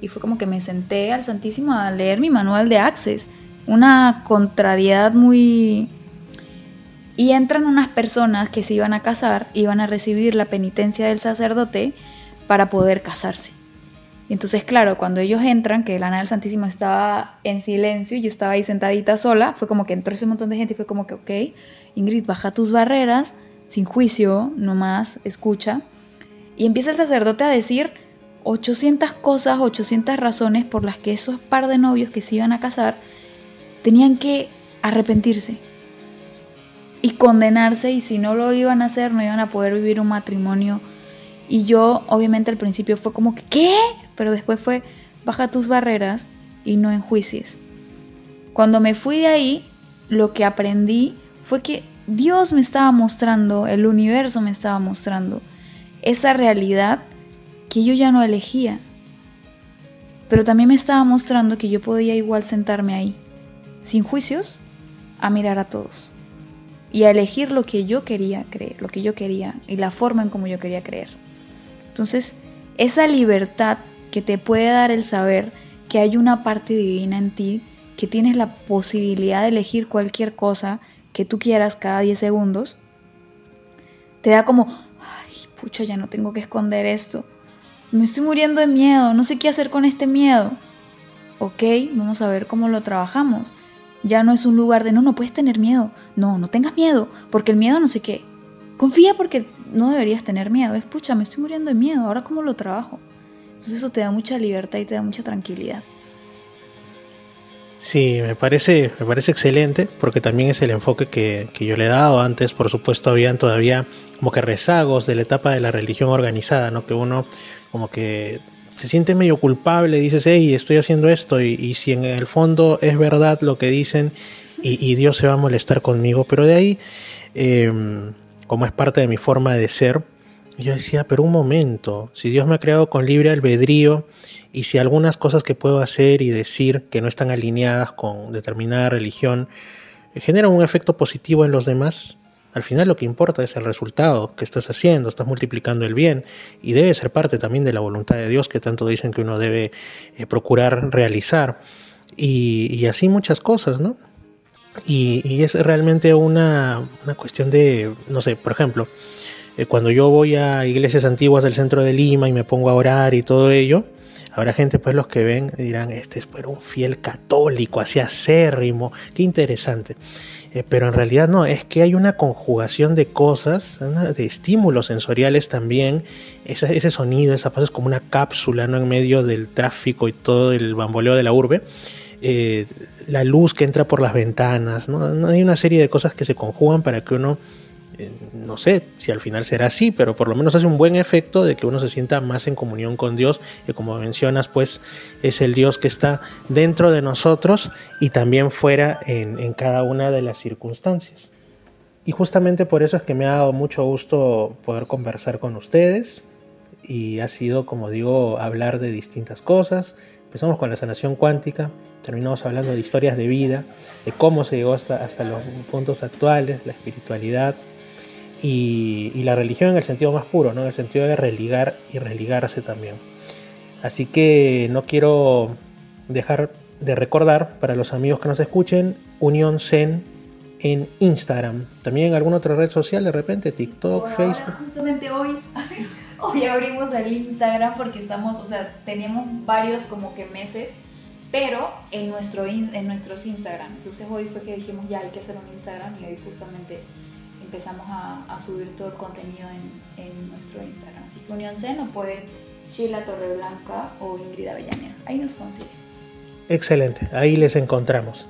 Y fue como que me senté al Santísimo a leer mi manual de Access una contrariedad muy... Y entran unas personas que se iban a casar, iban a recibir la penitencia del sacerdote para poder casarse. Entonces, claro, cuando ellos entran, que el Ana del Santísimo estaba en silencio y estaba ahí sentadita sola, fue como que entró ese montón de gente y fue como que, ok, Ingrid, baja tus barreras, sin juicio, nomás, escucha. Y empieza el sacerdote a decir 800 cosas, 800 razones por las que esos par de novios que se iban a casar tenían que arrepentirse y condenarse y si no lo iban a hacer no iban a poder vivir un matrimonio. Y yo obviamente al principio fue como que, ¿qué? Pero después fue, baja tus barreras y no enjuicies. Cuando me fui de ahí, lo que aprendí fue que Dios me estaba mostrando, el universo me estaba mostrando esa realidad que yo ya no elegía. pero también me estaba mostrando que yo podía igual sentarme ahí, sin juicios, a mirar a todos y a elegir lo que yo quería creer, lo que yo quería y la forma en como yo quería creer. Entonces, esa libertad que te puede dar el saber que hay una parte divina en ti, que tienes la posibilidad de elegir cualquier cosa que tú quieras cada 10 segundos, te da como, ay, pucha, ya no tengo que esconder esto. Me estoy muriendo de miedo, no sé qué hacer con este miedo. Ok, vamos a ver cómo lo trabajamos. Ya no es un lugar de, no, no puedes tener miedo. No, no tengas miedo, porque el miedo no sé qué. Confía porque no deberías tener miedo. Es, pucha, me estoy muriendo de miedo, ahora cómo lo trabajo. Entonces eso te da mucha libertad y te da mucha tranquilidad. Sí, me parece, me parece excelente porque también es el enfoque que, que, yo le he dado antes. Por supuesto, habían todavía como que rezagos de la etapa de la religión organizada, ¿no? Que uno como que se siente medio culpable, dices, hey, estoy haciendo esto y, y si en el fondo es verdad lo que dicen y, Dios se va a molestar conmigo, pero de ahí, eh, como es parte de mi forma de ser, yo decía, pero un momento, si Dios me ha creado con libre albedrío y si algunas cosas que puedo hacer y decir que no están alineadas con determinada religión generan un efecto positivo en los demás, al final lo que importa es el resultado que estás haciendo, estás multiplicando el bien y debe ser parte también de la voluntad de Dios que tanto dicen que uno debe eh, procurar realizar. Y, así muchas cosas, ¿no? Y, y es realmente una, una cuestión de, no sé, por ejemplo, eh, cuando yo voy a iglesias antiguas del centro de Lima y me pongo a orar y todo ello, habrá gente pues los que ven dirán, este es pues, un fiel católico, así acérrimo, qué interesante. Eh, pero en realidad no, es que hay una conjugación de cosas, de estímulos sensoriales también, ese sonido, esa paz es como una cápsula ¿no? en medio del tráfico y todo el bamboleo de la urbe. Eh, la luz que entra por las ventanas, ¿no? hay una serie de cosas que se conjugan para que uno no sé si al final será así, pero por lo menos hace un buen efecto de que uno se sienta más en comunión con Dios, que como mencionas, pues es el Dios que está dentro de nosotros y también fuera en, en cada una de las circunstancias. Y justamente por eso es que me ha dado mucho gusto poder conversar con ustedes y ha sido, como digo, hablar de distintas cosas. Empezamos con la sanación cuántica, terminamos hablando de historias de vida, de cómo se llegó hasta, hasta los puntos actuales, la espiritualidad, y, y, la religión en el sentido más puro, ¿no? en el sentido de religar y religarse también. Así que no quiero dejar de recordar para los amigos que nos escuchen Unión Zen en Instagram, también en alguna otra red social de repente, TikTok, Bueno, Facebook. ahora, justamente hoy, hoy abrimos el Instagram porque estamos, o sea, teníamos varios como que meses, pero en, nuestro, en nuestros Instagram. Entonces hoy fue que dijimos ya hay que hacer un Instagram y hoy justamente empezamos a, subir todo el contenido en, nuestro Instagram. Así que Unión C nos puede Sheila Torreblanca o Ingrid Avellaneda. Ahí nos consiguen. Excelente, ahí les encontramos.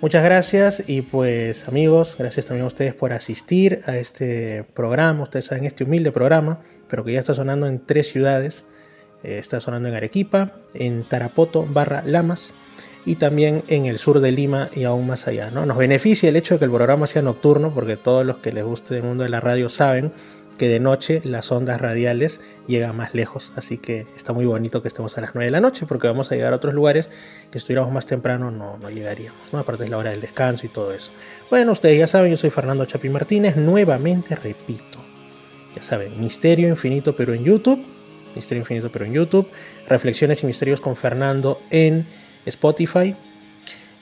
Muchas gracias y pues amigos, gracias también a ustedes por asistir a este programa, ustedes saben este humilde programa, pero que ya está sonando en tres ciudades, Eh, está sonando en Arequipa, en Tarapoto barra Lamas y también en el sur de Lima y aún más allá. ¿no? Nos beneficia el hecho de que el programa sea nocturno porque todos los que les guste el mundo de la radio saben que de noche las ondas radiales llegan más lejos, así que está muy bonito que estemos a las 9 de la noche porque vamos a llegar a otros lugares que estuviéramos más temprano no, no llegaríamos, ¿no? aparte es la hora del descanso y todo eso. Bueno, ustedes ya saben, yo soy Fernando Chapi Martínez, nuevamente repito, ya saben, Misterio Infinito pero en YouTube, Misterio Infinito pero en YouTube, Reflexiones y Misterios con Fernando en Spotify,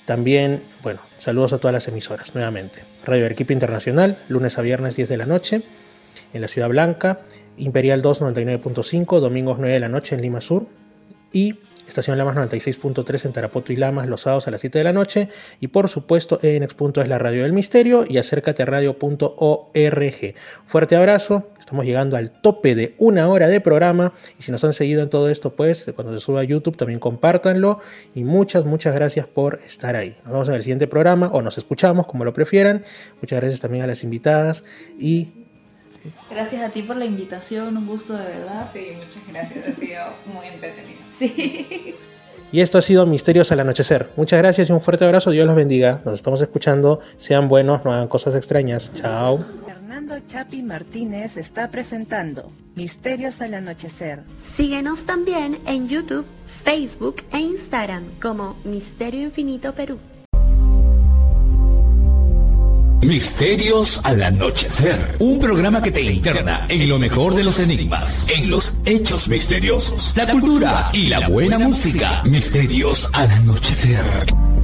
también, bueno, saludos a todas las emisoras, nuevamente. Radio Arequipa Internacional, lunes a viernes 10 de la noche, en la Ciudad Blanca, Imperial 2 99.5, domingos 9 de la noche en Lima Sur, y Estación Lamas 96.3 en Tarapoto y Lamas los sábados a las 7 de la noche, y por supuesto en Punto es la Radio del Misterio y acércate a radio.org. Fuerte abrazo, estamos llegando al tope de una hora de programa, y si nos han seguido en todo esto, pues cuando se suba a YouTube también compártanlo, y muchas, muchas gracias por estar ahí. Nos vemos en el siguiente programa, o nos escuchamos, como lo prefieran. Muchas gracias también a las invitadas, y Gracias a ti por la invitación, un gusto de verdad. Sí, muchas gracias. Ha sido muy entretenido. Sí. Y esto ha sido Misterios al Anochecer. Muchas gracias y un fuerte abrazo. Dios los bendiga. Nos estamos escuchando. Sean buenos, no hagan cosas extrañas. Chao. Fernando Fernando Chapi Martínez está presentando Misterios al Anochecer. Síguenos también en YouTube, Facebook e Instagram como Misterio Infinito Perú. Misterios al anochecer. Un programa que te interna en lo mejor de los enigmas, en los hechos misteriosos, la cultura y la buena música. Misterios al anochecer.